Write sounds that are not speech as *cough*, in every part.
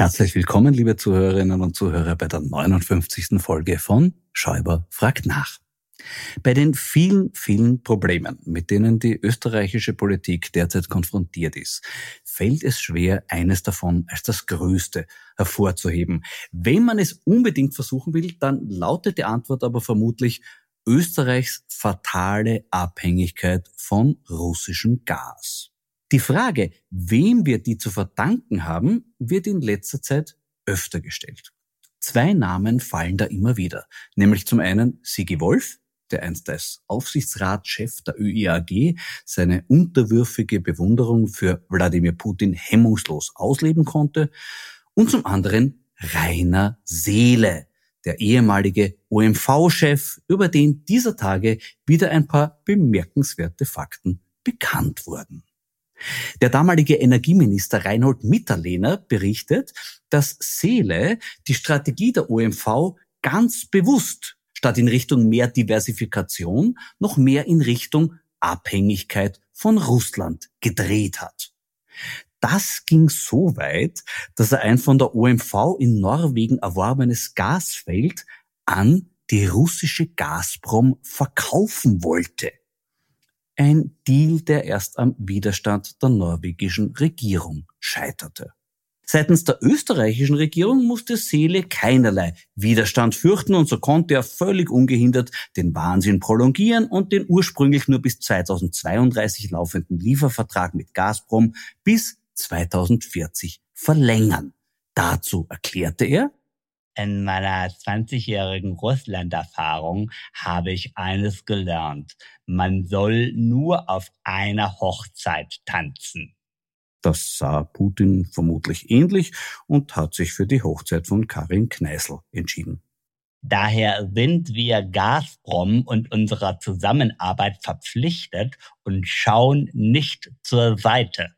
Herzlich willkommen, liebe Zuhörerinnen und Zuhörer, bei der 59. Folge von Schäuber fragt nach. Bei den vielen, vielen Problemen, mit denen die österreichische Politik derzeit konfrontiert ist, fällt es schwer, eines davon als das größte hervorzuheben. Wenn man es unbedingt versuchen will, dann lautet die Antwort aber vermutlich Österreichs fatale Abhängigkeit von russischem Gas. Die Frage, wem wir die zu verdanken haben, wird in letzter Zeit öfter gestellt. Zwei Namen fallen da immer wieder, nämlich zum einen Sigi Wolf, der einst als Aufsichtsratschef der ÖIAG seine unterwürfige Bewunderung für Wladimir Putin hemmungslos ausleben konnte, und zum anderen Rainer Seele, der ehemalige OMV-Chef, über den dieser Tage wieder ein paar bemerkenswerte Fakten bekannt wurden. Der damalige Energieminister Reinhold Mitterlehner berichtet, dass Seele die Strategie der OMV ganz bewusst statt in Richtung mehr Diversifikation noch mehr in Richtung Abhängigkeit von Russland gedreht hat. Das ging so weit, dass er ein von der OMV in Norwegen erworbenes Gasfeld an die russische Gazprom verkaufen wollte. Ein Deal, der erst am Widerstand der norwegischen Regierung scheiterte. Seitens der österreichischen Regierung musste Seele keinerlei Widerstand fürchten und so konnte er völlig ungehindert den Wahnsinn prolongieren und den ursprünglich nur bis 2032 laufenden Liefervertrag mit Gazprom bis 2040 verlängern. Dazu erklärte er, in meiner 20-jährigen Russland-Erfahrung habe ich eines gelernt. Man soll nur auf einer Hochzeit tanzen. Das sah Putin vermutlich ähnlich und hat sich für die Hochzeit von Karin Kneißl entschieden. Daher sind wir Gazprom und unserer Zusammenarbeit verpflichtet und schauen nicht zur Seite.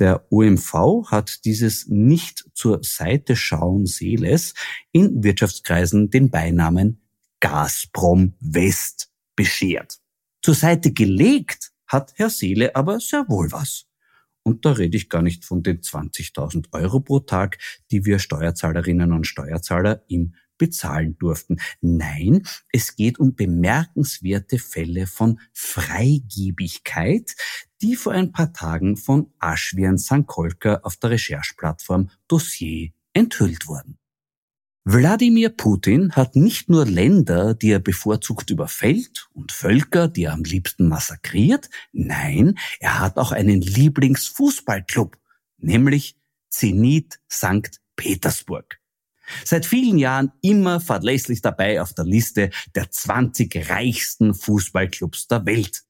Der OMV hat dieses nicht zur Seite schauen Seeles in Wirtschaftskreisen den Beinamen Gazprom West beschert. Zur Seite gelegt hat Herr Seele aber sehr wohl was. Und da rede ich gar nicht von den 20.000 Euro pro Tag, die wir Steuerzahlerinnen und Steuerzahler ihm bezahlen durften. Nein, es geht um bemerkenswerte Fälle von Freigebigkeit, die vor ein paar Tagen von Ashwian Sankolka auf der Rechercheplattform Dossier enthüllt wurden. Wladimir Putin hat nicht nur Länder, die er bevorzugt überfällt und Völker, die er am liebsten massakriert, nein, er hat auch einen Lieblingsfußballclub, nämlich Zenit St. Petersburg. Seit vielen Jahren immer verlässlich dabei auf der Liste der 20 reichsten Fußballclubs der Welt.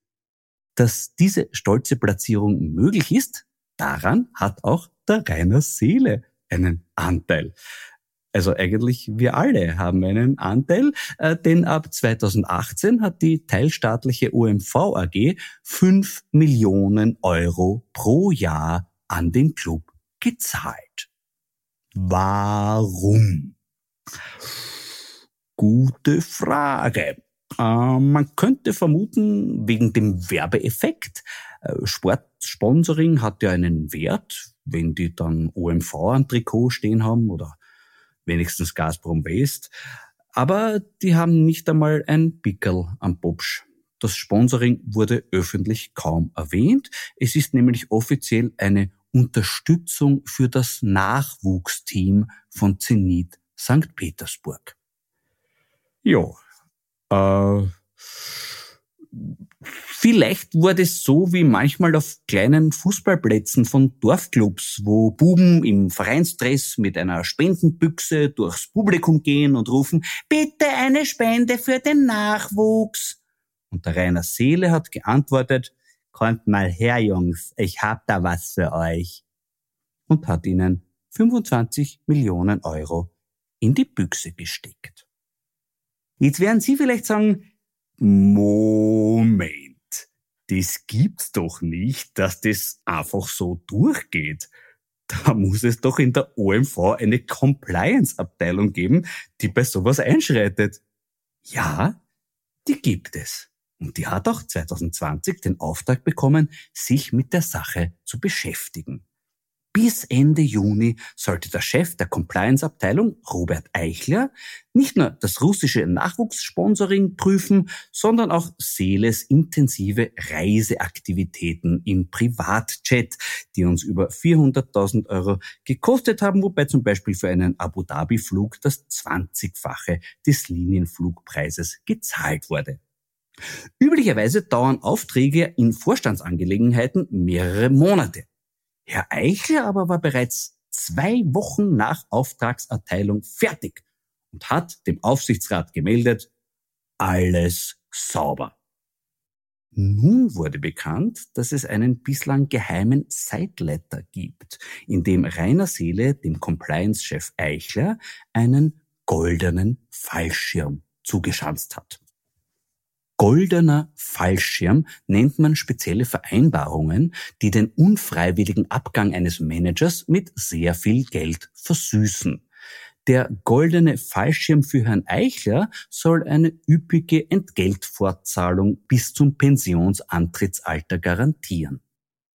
Dass diese stolze Platzierung möglich ist, daran hat auch der Rainer Seele einen Anteil. Also eigentlich wir alle haben einen Anteil, äh, denn ab 2018 hat die teilstaatliche OMV AG 5 Millionen Euro pro Jahr an den Club gezahlt. Warum? Gute Frage. Äh, man könnte vermuten, wegen dem Werbeeffekt. Äh, Sportsponsoring hat ja einen Wert, wenn die dann OMV an Trikot stehen haben oder wenigstens Gazprom West. Aber die haben nicht einmal ein Pickel am Popsch. Das Sponsoring wurde öffentlich kaum erwähnt. Es ist nämlich offiziell eine Unterstützung für das Nachwuchsteam von Zenit St. Petersburg. Ja, äh, Vielleicht wurde es so wie manchmal auf kleinen Fußballplätzen von Dorfclubs, wo Buben im Vereinsdress mit einer Spendenbüchse durchs Publikum gehen und rufen, bitte eine Spende für den Nachwuchs. Und der Rainer Seele hat geantwortet, kommt mal her, Jungs, ich hab da was für euch. Und hat ihnen 25 Millionen Euro in die Büchse gesteckt. Jetzt werden Sie vielleicht sagen, Moment das gibt's doch nicht, dass das einfach so durchgeht. Da muss es doch in der OMV eine Compliance-Abteilung geben, die bei sowas einschreitet. Ja, die gibt es. Und die hat auch 2020 den Auftrag bekommen, sich mit der Sache zu beschäftigen. Bis Ende Juni sollte der Chef der Compliance-Abteilung, Robert Eichler, nicht nur das russische Nachwuchssponsoring prüfen, sondern auch Seeles intensive Reiseaktivitäten im Privatjet, die uns über 400.000 Euro gekostet haben, wobei zum Beispiel für einen Abu Dhabi-Flug das 20-fache des Linienflugpreises gezahlt wurde. Üblicherweise dauern Aufträge in Vorstandsangelegenheiten mehrere Monate. Herr Eichler aber war bereits zwei Wochen nach Auftragserteilung fertig und hat dem Aufsichtsrat gemeldet, alles sauber. Nun wurde bekannt, dass es einen bislang geheimen Sideletter gibt, in dem Rainer Seele dem Compliance-Chef Eichler einen goldenen Fallschirm zugeschanzt hat goldener Fallschirm nennt man spezielle Vereinbarungen, die den unfreiwilligen Abgang eines Managers mit sehr viel Geld versüßen. Der goldene Fallschirm für Herrn Eichler soll eine üppige Entgeltfortzahlung bis zum Pensionsantrittsalter garantieren.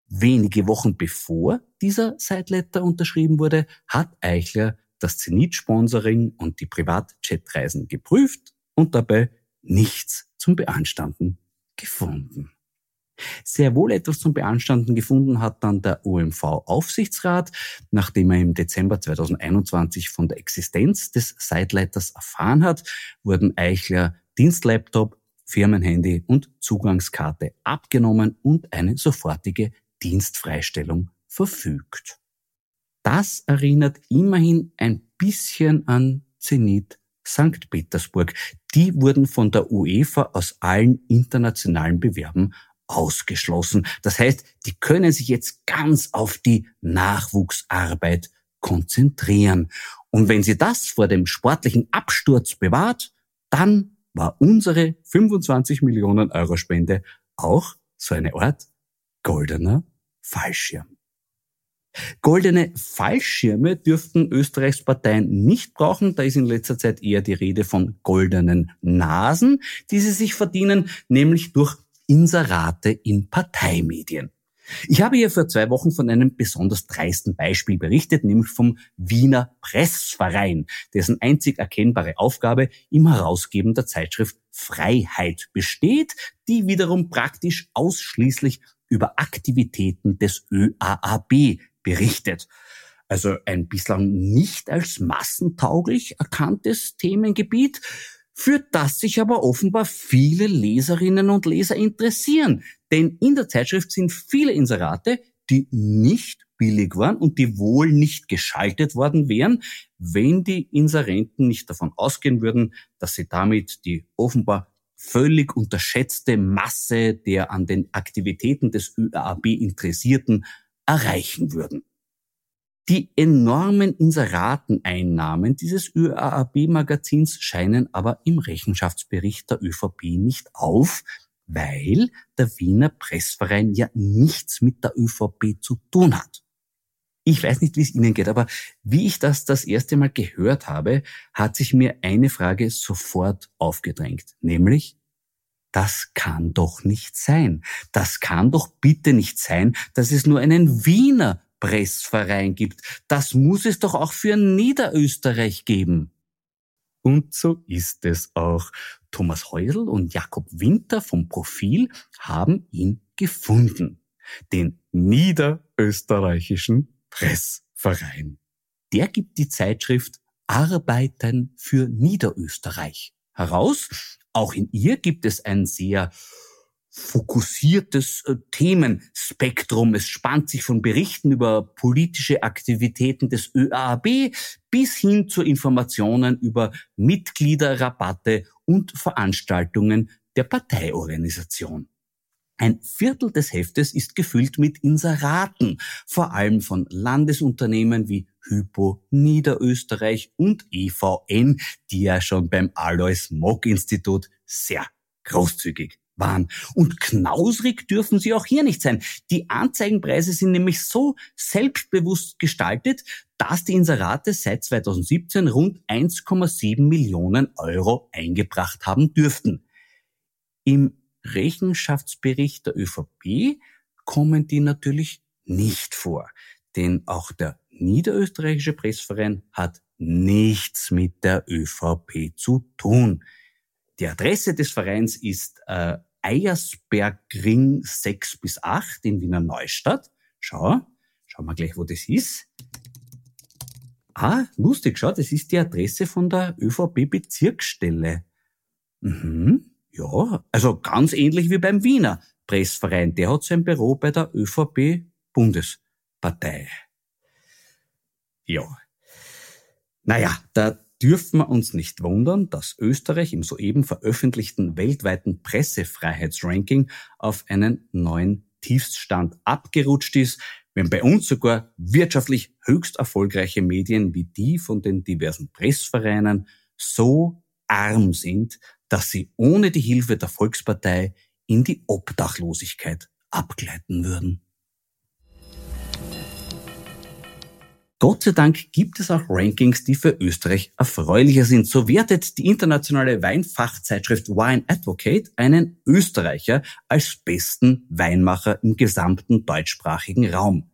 Wenige Wochen bevor dieser Sideletter unterschrieben wurde, hat Eichler das Zenit-Sponsoring und die Privatjetreisen geprüft und dabei nichts zum Beanstanden gefunden. Sehr wohl etwas zum Beanstanden gefunden hat dann der OMV-Aufsichtsrat, nachdem er im Dezember 2021 von der Existenz des Sideleiters erfahren hat, wurden Eichler Dienstlaptop, Firmenhandy und Zugangskarte abgenommen und eine sofortige Dienstfreistellung verfügt. Das erinnert immerhin ein bisschen an Zenit St. Petersburg. Die wurden von der UEFA aus allen internationalen Bewerben ausgeschlossen. Das heißt, die können sich jetzt ganz auf die Nachwuchsarbeit konzentrieren. Und wenn sie das vor dem sportlichen Absturz bewahrt, dann war unsere 25 Millionen Euro Spende auch so eine Art goldener Fallschirm. Goldene Fallschirme dürften Österreichs Parteien nicht brauchen. Da ist in letzter Zeit eher die Rede von goldenen Nasen, die sie sich verdienen, nämlich durch Inserate in Parteimedien. Ich habe hier vor zwei Wochen von einem besonders dreisten Beispiel berichtet, nämlich vom Wiener Pressverein, dessen einzig erkennbare Aufgabe im Herausgeben der Zeitschrift Freiheit besteht, die wiederum praktisch ausschließlich über Aktivitäten des ÖAAB berichtet. Also ein bislang nicht als massentauglich erkanntes Themengebiet, für das sich aber offenbar viele Leserinnen und Leser interessieren. Denn in der Zeitschrift sind viele Inserate, die nicht billig waren und die wohl nicht geschaltet worden wären, wenn die Inserenten nicht davon ausgehen würden, dass sie damit die offenbar völlig unterschätzte Masse der an den Aktivitäten des ÖAB Interessierten erreichen würden. Die enormen Inserateneinnahmen dieses ÖAB-Magazins scheinen aber im Rechenschaftsbericht der ÖVP nicht auf, weil der Wiener Pressverein ja nichts mit der ÖVP zu tun hat. Ich weiß nicht, wie es Ihnen geht, aber wie ich das das erste Mal gehört habe, hat sich mir eine Frage sofort aufgedrängt, nämlich, das kann doch nicht sein. Das kann doch bitte nicht sein, dass es nur einen Wiener Pressverein gibt. Das muss es doch auch für Niederösterreich geben. Und so ist es auch. Thomas Heusel und Jakob Winter vom Profil haben ihn gefunden. Den Niederösterreichischen Pressverein. Der gibt die Zeitschrift Arbeiten für Niederösterreich heraus. Auch in ihr gibt es ein sehr fokussiertes äh, Themenspektrum. Es spannt sich von Berichten über politische Aktivitäten des ÖAB bis hin zu Informationen über Mitgliederrabatte und Veranstaltungen der Parteiorganisation. Ein Viertel des Heftes ist gefüllt mit Inseraten, vor allem von Landesunternehmen wie Hypo Niederösterreich und EVN, die ja schon beim Alois Mock Institut sehr großzügig waren. Und knausrig dürfen sie auch hier nicht sein. Die Anzeigenpreise sind nämlich so selbstbewusst gestaltet, dass die Inserate seit 2017 rund 1,7 Millionen Euro eingebracht haben dürften. Im Rechenschaftsbericht der ÖVP kommen die natürlich nicht vor, denn auch der Niederösterreichische Pressverein hat nichts mit der ÖVP zu tun. Die Adresse des Vereins ist äh, Eiersbergring 6 bis 8 in Wiener Neustadt. Schau, schauen wir gleich, wo das ist. Ah, lustig, schau, das ist die Adresse von der ÖVP-Bezirksstelle. Mhm, ja, also ganz ähnlich wie beim Wiener Pressverein. Der hat sein Büro bei der ÖVP-Bundespartei. Ja. Naja, der dürfen wir uns nicht wundern, dass Österreich im soeben veröffentlichten weltweiten Pressefreiheitsranking auf einen neuen Tiefststand abgerutscht ist, wenn bei uns sogar wirtschaftlich höchst erfolgreiche Medien wie die von den diversen Pressvereinen so arm sind, dass sie ohne die Hilfe der Volkspartei in die Obdachlosigkeit abgleiten würden. Gott sei Dank gibt es auch Rankings, die für Österreich erfreulicher sind. So wertet die internationale Weinfachzeitschrift Wine Advocate einen Österreicher als besten Weinmacher im gesamten deutschsprachigen Raum.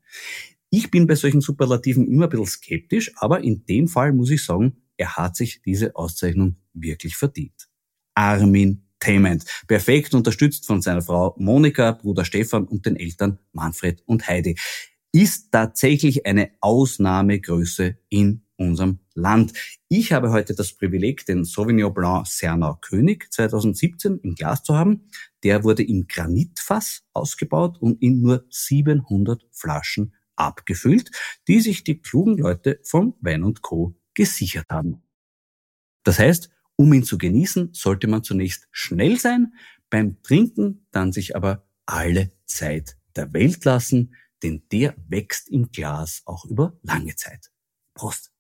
Ich bin bei solchen Superlativen immer ein bisschen skeptisch, aber in dem Fall muss ich sagen, er hat sich diese Auszeichnung wirklich verdient. Armin Entertainment. Perfekt unterstützt von seiner Frau Monika, Bruder Stefan und den Eltern Manfred und Heidi ist tatsächlich eine Ausnahmegröße in unserem Land. Ich habe heute das Privileg, den Sauvignon Blanc Cernau König 2017 im Glas zu haben. Der wurde im Granitfass ausgebaut und in nur 700 Flaschen abgefüllt, die sich die klugen Leute vom Wein und Co. gesichert haben. Das heißt, um ihn zu genießen, sollte man zunächst schnell sein, beim Trinken dann sich aber alle Zeit der Welt lassen, denn der wächst im Glas auch über lange Zeit. Prost!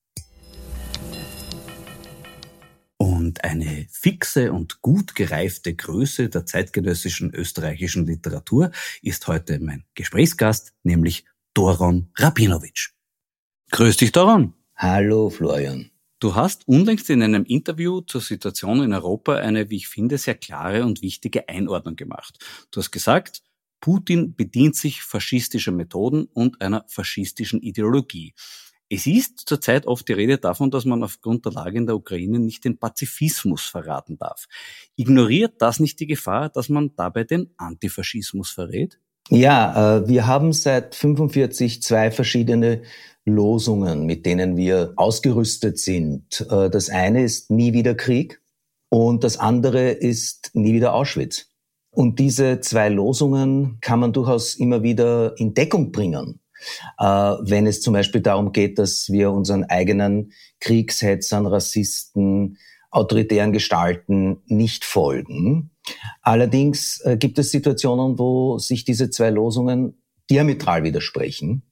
Und eine fixe und gut gereifte Größe der zeitgenössischen österreichischen Literatur ist heute mein Gesprächsgast, nämlich Doron Rabinowitsch. Grüß dich, Doron. Hallo, Florian. Du hast unlängst in einem Interview zur Situation in Europa eine, wie ich finde, sehr klare und wichtige Einordnung gemacht. Du hast gesagt, Putin bedient sich faschistischer Methoden und einer faschistischen Ideologie. Es ist zurzeit oft die Rede davon, dass man aufgrund der Lage in der Ukraine nicht den Pazifismus verraten darf. Ignoriert das nicht die Gefahr, dass man dabei den Antifaschismus verrät? Ja, äh, wir haben seit 45 zwei verschiedene Losungen, mit denen wir ausgerüstet sind. Äh, das eine ist nie wieder Krieg und das andere ist nie wieder Auschwitz. Und diese zwei Losungen kann man durchaus immer wieder in Deckung bringen. Äh, wenn es zum Beispiel darum geht, dass wir unseren eigenen Kriegshetzern, Rassisten, autoritären Gestalten nicht folgen. Allerdings äh, gibt es Situationen, wo sich diese zwei Losungen diametral widersprechen.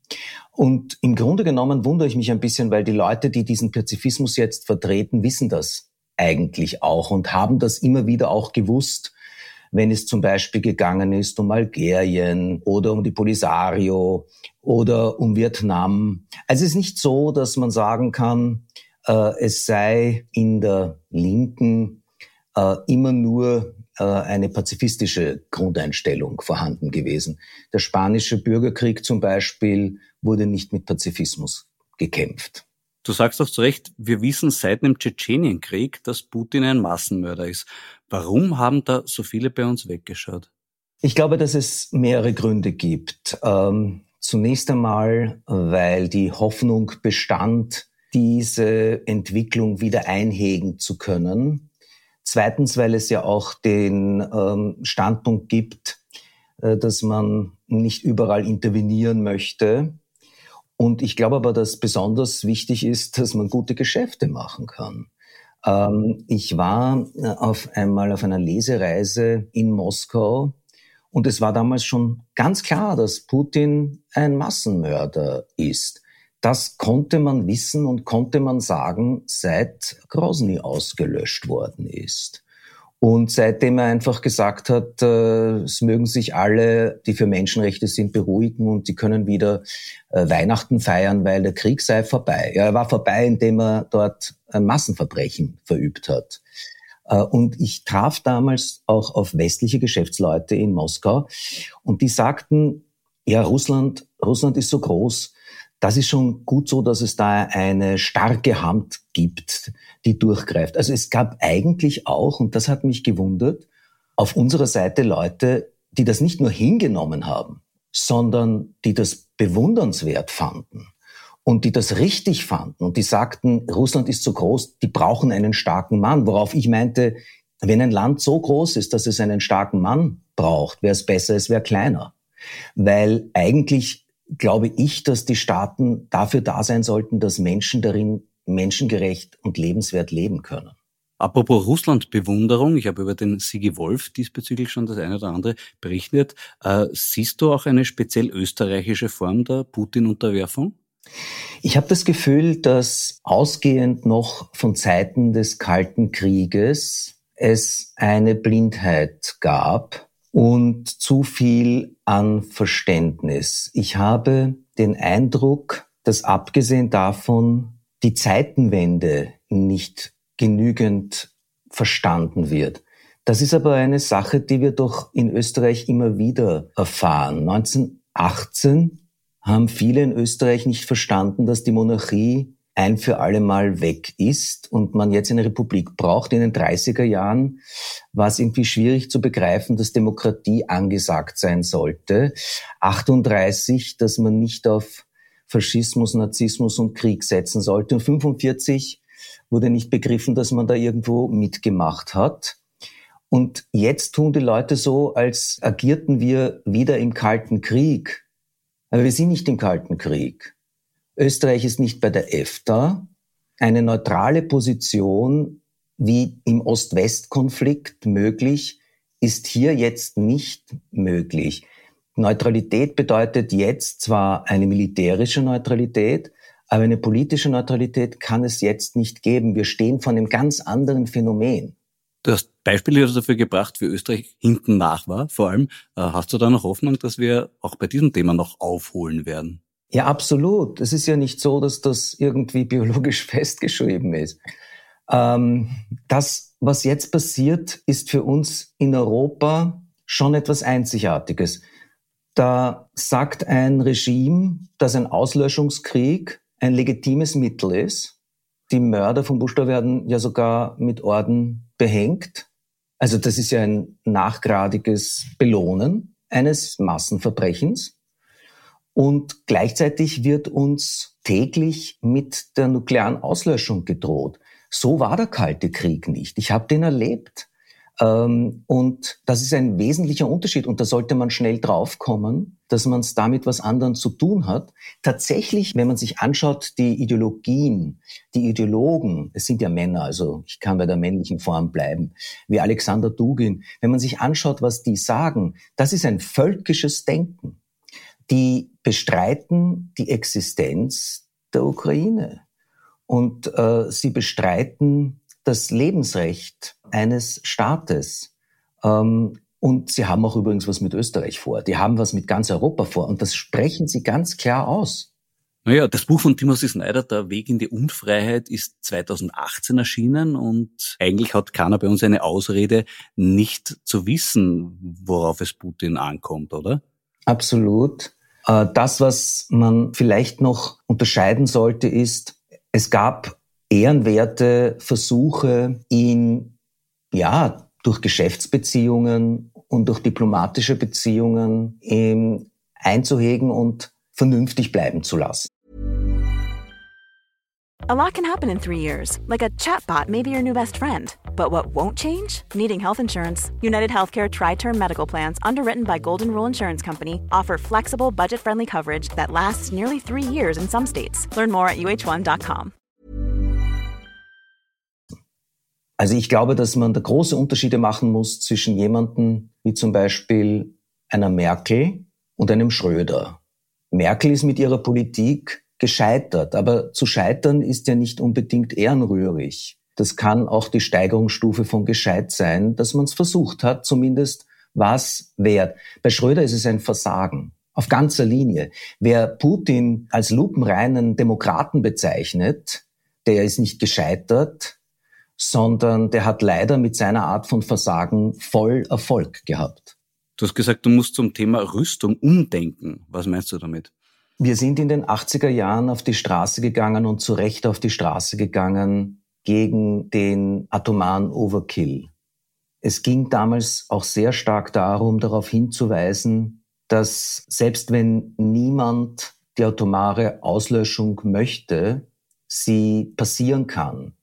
Und im Grunde genommen wundere ich mich ein bisschen, weil die Leute, die diesen Pazifismus jetzt vertreten, wissen das eigentlich auch und haben das immer wieder auch gewusst, wenn es zum Beispiel gegangen ist um Algerien oder um die Polisario oder um Vietnam. Also es ist nicht so, dass man sagen kann, äh, es sei in der Linken äh, immer nur äh, eine pazifistische Grundeinstellung vorhanden gewesen. Der spanische Bürgerkrieg zum Beispiel wurde nicht mit Pazifismus gekämpft. Du sagst doch zu Recht, wir wissen seit dem Tschetschenienkrieg, dass Putin ein Massenmörder ist. Warum haben da so viele bei uns weggeschaut? Ich glaube, dass es mehrere Gründe gibt. Ähm, zunächst einmal, weil die Hoffnung bestand, diese Entwicklung wieder einhegen zu können. Zweitens, weil es ja auch den ähm, Standpunkt gibt, äh, dass man nicht überall intervenieren möchte. Und ich glaube aber, dass besonders wichtig ist, dass man gute Geschäfte machen kann. Ähm, ich war äh, auf einmal auf einer Lesereise in Moskau und es war damals schon ganz klar, dass Putin ein Massenmörder ist. Das konnte man wissen und konnte man sagen, seit Grozny ausgelöscht worden ist. Und seitdem er einfach gesagt hat, äh, es mögen sich alle, die für Menschenrechte sind, beruhigen und die können wieder äh, Weihnachten feiern, weil der Krieg sei vorbei. Ja, er war vorbei, indem er dort ein Massenverbrechen verübt hat. Äh, und ich traf damals auch auf westliche Geschäftsleute in Moskau und die sagten, ja, Russland, Russland ist so groß, das ist schon gut so, dass es da eine starke Hand gibt, die durchgreift. Also es gab eigentlich auch, und das hat mich gewundert, auf unserer Seite Leute, die das nicht nur hingenommen haben, sondern die das bewundernswert fanden und die das richtig fanden und die sagten, Russland ist so groß, die brauchen einen starken Mann. Worauf ich meinte, wenn ein Land so groß ist, dass es einen starken Mann braucht, wäre es besser, es wäre kleiner. Weil eigentlich glaube ich, dass die Staaten dafür da sein sollten, dass Menschen darin menschengerecht und lebenswert leben können. Apropos Russland-Bewunderung, ich habe über den Sigi Wolf diesbezüglich schon das eine oder andere berichtet. Äh, siehst du auch eine speziell österreichische Form der Putin-Unterwerfung? Ich habe das Gefühl, dass ausgehend noch von Zeiten des Kalten Krieges es eine Blindheit gab und zu viel an Verständnis. Ich habe den Eindruck, dass abgesehen davon die Zeitenwende nicht genügend verstanden wird. Das ist aber eine Sache, die wir doch in Österreich immer wieder erfahren. 1918 haben viele in Österreich nicht verstanden, dass die Monarchie ein für alle Mal weg ist und man jetzt eine Republik braucht. In den 30er Jahren war es irgendwie schwierig zu begreifen, dass Demokratie angesagt sein sollte. 38, dass man nicht auf Faschismus, Narzissmus und Krieg setzen sollte. Und 45 wurde nicht begriffen, dass man da irgendwo mitgemacht hat. Und jetzt tun die Leute so, als agierten wir wieder im Kalten Krieg. Aber wir sind nicht im Kalten Krieg. Österreich ist nicht bei der EFTA. Eine neutrale Position wie im Ost-West-Konflikt möglich, ist hier jetzt nicht möglich. Neutralität bedeutet jetzt zwar eine militärische Neutralität, aber eine politische Neutralität kann es jetzt nicht geben. Wir stehen vor einem ganz anderen Phänomen. Du hast Beispiele dafür gebracht, wie Österreich hinten nach war. Vor allem, äh, hast du da noch Hoffnung, dass wir auch bei diesem Thema noch aufholen werden? Ja, absolut. Es ist ja nicht so, dass das irgendwie biologisch *laughs* festgeschrieben ist. Ähm, das, was jetzt passiert, ist für uns in Europa schon etwas Einzigartiges. Da sagt ein Regime, dass ein Auslöschungskrieg ein legitimes Mittel ist. Die Mörder von Bushra werden ja sogar mit Orden behängt. Also das ist ja ein nachgradiges Belohnen eines Massenverbrechens. Und gleichzeitig wird uns täglich mit der nuklearen Auslöschung gedroht. So war der Kalte Krieg nicht. Ich habe den erlebt. Ähm, und das ist ein wesentlicher Unterschied und da sollte man schnell draufkommen, dass man es damit was anderem zu tun hat. Tatsächlich, wenn man sich anschaut, die Ideologien, die Ideologen, es sind ja Männer, also ich kann bei der männlichen Form bleiben, wie Alexander Dugin, wenn man sich anschaut, was die sagen, das ist ein völkisches Denken. Die bestreiten die Existenz der Ukraine und äh, sie bestreiten das Lebensrecht eines Staates. Ähm, und sie haben auch übrigens was mit Österreich vor. Die haben was mit ganz Europa vor. Und das sprechen sie ganz klar aus. Naja, das Buch von Timothy Snyder, Der Weg in die Unfreiheit, ist 2018 erschienen und eigentlich hat keiner bei uns eine Ausrede, nicht zu wissen, worauf es Putin ankommt, oder? Absolut. Äh, das, was man vielleicht noch unterscheiden sollte, ist, es gab ehrenwerte Versuche, ihn ja durch Geschäftsbeziehungen und durch diplomatische Beziehungen ähm, einzuhegen und vernünftig bleiben zu lassen. A lot can happen in three years, like a chatbot may be your new best friend. But what won't change? Needing health insurance. United Healthcare Tri Term Medical Plans, underwritten by Golden Rule Insurance Company, offer flexible, budget friendly coverage that lasts nearly three years in some states. Learn more at uh1.com. Also ich glaube, dass man da große Unterschiede machen muss zwischen jemandem wie zum Beispiel einer Merkel und einem Schröder. Merkel ist mit ihrer Politik gescheitert, aber zu scheitern ist ja nicht unbedingt ehrenrührig. Das kann auch die Steigerungsstufe von gescheit sein, dass man es versucht hat, zumindest was wert. Bei Schröder ist es ein Versagen. Auf ganzer Linie. Wer Putin als lupenreinen Demokraten bezeichnet, der ist nicht gescheitert, sondern der hat leider mit seiner Art von Versagen voll Erfolg gehabt. Du hast gesagt, du musst zum Thema Rüstung umdenken. Was meinst du damit? Wir sind in den 80er Jahren auf die Straße gegangen und zu Recht auf die Straße gegangen gegen den atomaren Overkill. Es ging damals auch sehr stark darum, darauf hinzuweisen, dass selbst wenn niemand die atomare Auslöschung möchte, sie passieren kann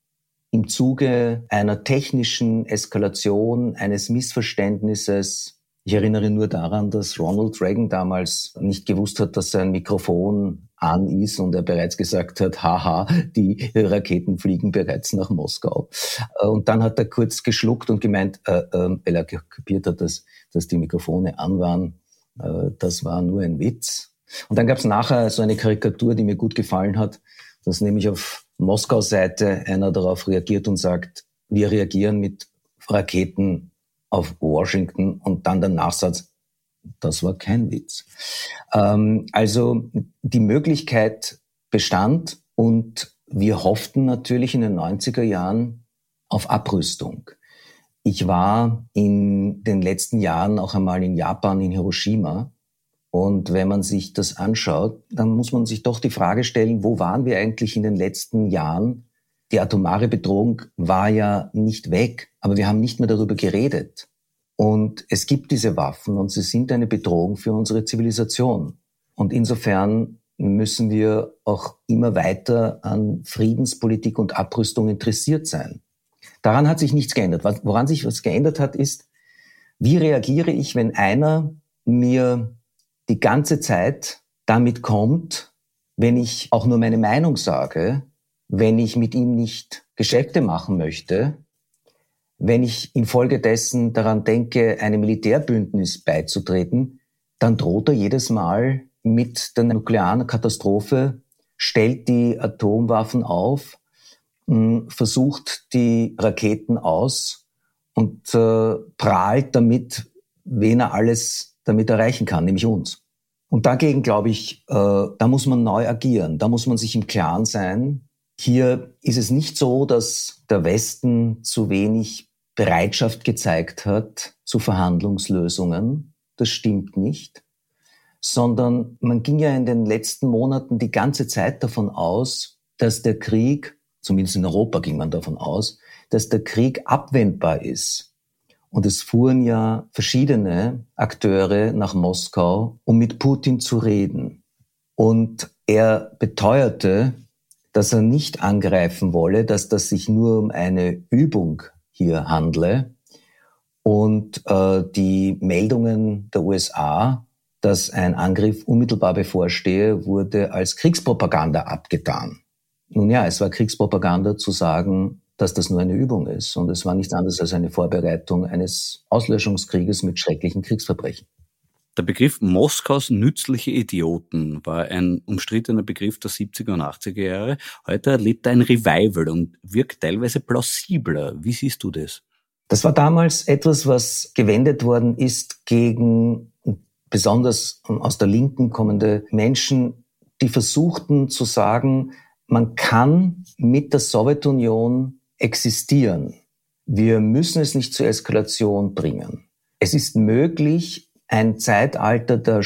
im Zuge einer technischen Eskalation, eines Missverständnisses. Ich erinnere nur daran, dass Ronald Reagan damals nicht gewusst hat, dass sein Mikrofon an ist und er bereits gesagt hat, haha, die Raketen fliegen bereits nach Moskau. Äh, und dann hat er kurz geschluckt und gemeint, äh, äh, weil er kapiert hat, dass, dass die Mikrofone an waren, äh, das war nur ein Witz. Und dann gab es nachher so eine Karikatur, die mir gut gefallen hat, dass nämlich auf Moskau-Seite einer darauf reagiert und sagt, wir reagieren mit Raketen auf Washington und dann der Nachsatz, das war kein Witz. Ähm, also die Möglichkeit bestand und wir hofften natürlich in den 90er Jahren auf Abrüstung. Ich war in den letzten Jahren auch einmal in Japan, in Hiroshima und wenn man sich das anschaut, dann muss man sich doch die Frage stellen, wo waren wir eigentlich in den letzten Jahren? Die atomare Bedrohung war ja nicht weg, aber wir haben nicht mehr darüber geredet. Und es gibt diese Waffen und sie sind eine Bedrohung für unsere Zivilisation. Und insofern müssen wir auch immer weiter an Friedenspolitik und Abrüstung interessiert sein. Daran hat sich nichts geändert. Woran sich was geändert hat, ist, wie reagiere ich, wenn einer mir die ganze Zeit damit kommt, wenn ich auch nur meine Meinung sage, wenn ich mit ihm nicht Geschäfte machen möchte, wenn ich infolgedessen daran denke, einem Militärbündnis beizutreten, dann droht er jedes Mal mit der nuklearen Katastrophe, stellt die Atomwaffen auf, hm, versucht die Raketen aus und äh, prahlt damit, wen er alles damit erreichen kann, nämlich uns. Und dagegen glaube ich, äh, da muss man neu agieren, da muss man sich im Klaren sein. Hier ist es nicht so, dass der Westen zu wenig Bereitschaft gezeigt hat zu Verhandlungslösungen. Das stimmt nicht. Sondern man ging ja in den letzten Monaten die ganze Zeit davon aus, dass der Krieg, zumindest in Europa ging man davon aus, dass der Krieg abwendbar ist und es fuhren ja verschiedene Akteure nach Moskau, um mit Putin zu reden. Und er beteuerte, dass er nicht angreifen wolle, dass das sich nur um eine Übung hier handle. Und äh, die Meldungen der USA, dass ein Angriff unmittelbar bevorstehe, wurde als Kriegspropaganda abgetan. Nun ja, es war Kriegspropaganda zu sagen, dass das nur eine Übung ist. Und es war nichts anderes als eine Vorbereitung eines Auslöschungskrieges mit schrecklichen Kriegsverbrechen. Der Begriff Moskaus nützliche Idioten war ein umstrittener Begriff der 70er und 80er Jahre. Heute erlebt er ein Revival und wirkt teilweise plausibler. Wie siehst du das? Das war damals etwas, was gewendet worden ist gegen besonders aus der Linken kommende Menschen, die versuchten zu sagen, man kann mit der Sowjetunion existieren. Wir müssen es nicht zur Eskalation bringen. Es ist möglich, ein Zeitalter der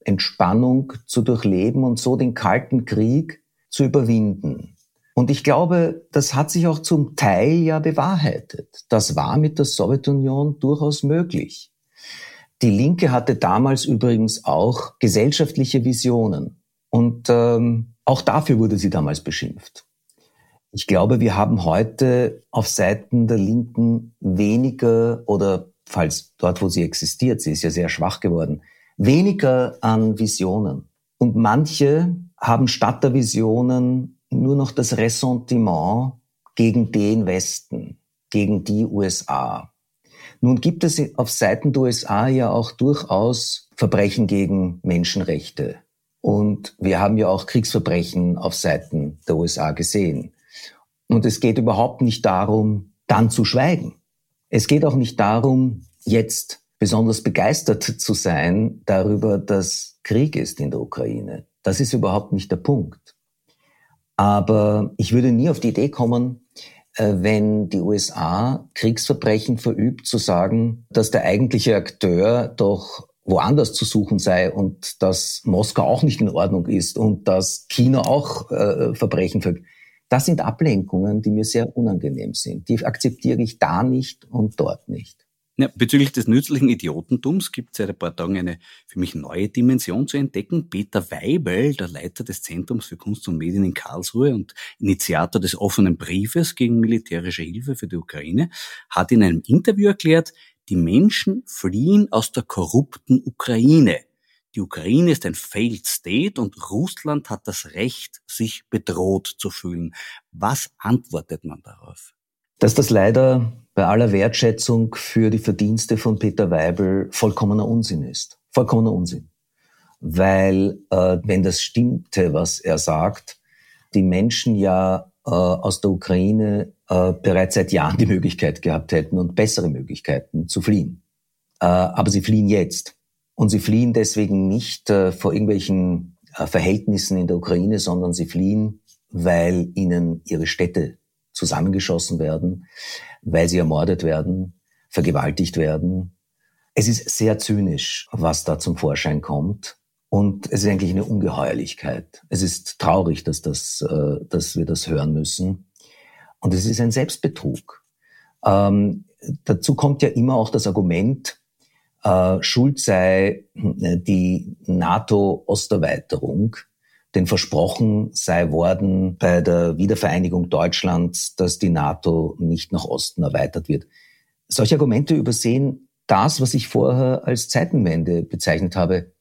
Entspannung zu durchleben und so den Kalten Krieg zu überwinden. Und ich glaube, das hat sich auch zum Teil ja bewahrheitet. Das war mit der Sowjetunion durchaus möglich. Die Linke hatte damals übrigens auch gesellschaftliche Visionen. Und ähm, auch dafür wurde sie damals beschimpft. Ich glaube, wir haben heute auf Seiten der Linken weniger oder falls dort, wo sie existiert, sie ist ja sehr schwach geworden, weniger an Visionen. Und manche haben statt der Visionen nur noch das Ressentiment gegen den Westen, gegen die USA. Nun gibt es auf Seiten der USA ja auch durchaus Verbrechen gegen Menschenrechte. Und wir haben ja auch Kriegsverbrechen auf Seiten der USA gesehen. Und es geht überhaupt nicht darum, dann zu schweigen. Es geht auch nicht darum, jetzt besonders begeistert zu sein darüber, dass Krieg ist in der Ukraine. Das ist überhaupt nicht der Punkt. Aber ich würde nie auf die Idee kommen, äh, wenn die USA Kriegsverbrechen verübt, zu sagen, dass der eigentliche Akteur doch woanders zu suchen sei und dass Moskau auch nicht in Ordnung ist und dass China auch äh, Verbrechen verübt. Das sind Ablenkungen, die mir sehr unangenehm sind. Die akzeptiere ich da nicht und dort nicht. Ja, bezüglich des nützlichen Idiotentums gibt es seit ein paar Tagen eine für mich neue Dimension zu entdecken. Peter Weibel, der Leiter des Zentrums für Kunst und Medien in Karlsruhe und Initiator des offenen Briefes gegen militärische Hilfe für die Ukraine, hat in einem Interview erklärt, die Menschen fliehen aus der korrupten Ukraine. Die Ukraine ist ein failed state und Russland hat das Recht, sich bedroht zu fühlen. Was antwortet man darauf? Dass das leider bei aller Wertschätzung für die Verdienste von Peter Weibel vollkommener Unsinn ist. Vollkommener Unsinn. Weil äh, wenn das stimmte, was er sagt, die Menschen ja äh, aus der Ukraine äh, bereits seit Jahren die Möglichkeit gehabt hätten und bessere Möglichkeiten zu fliehen. Äh, aber sie fliehen jetzt. Und sie fliehen deswegen nicht äh, vor irgendwelchen äh, Verhältnissen in der Ukraine, sondern sie fliehen, weil ihnen ihre Städte zusammengeschossen werden, weil sie ermordet werden, vergewaltigt werden. Es ist sehr zynisch, was da zum Vorschein kommt. Und es ist eigentlich eine Ungeheuerlichkeit. Es ist traurig, dass, das, äh, dass wir das hören müssen. Und es ist ein Selbstbetrug. Ähm, dazu kommt ja immer auch das Argument, äh, schuld sei äh, die NATO-Osterweiterung, denn versprochen sei worden bei der Wiedervereinigung Deutschlands, dass die NATO nicht nach Osten erweitert wird. Solche Argumente übersehen das, was ich vorher als Zeitenwende bezeichnet habe.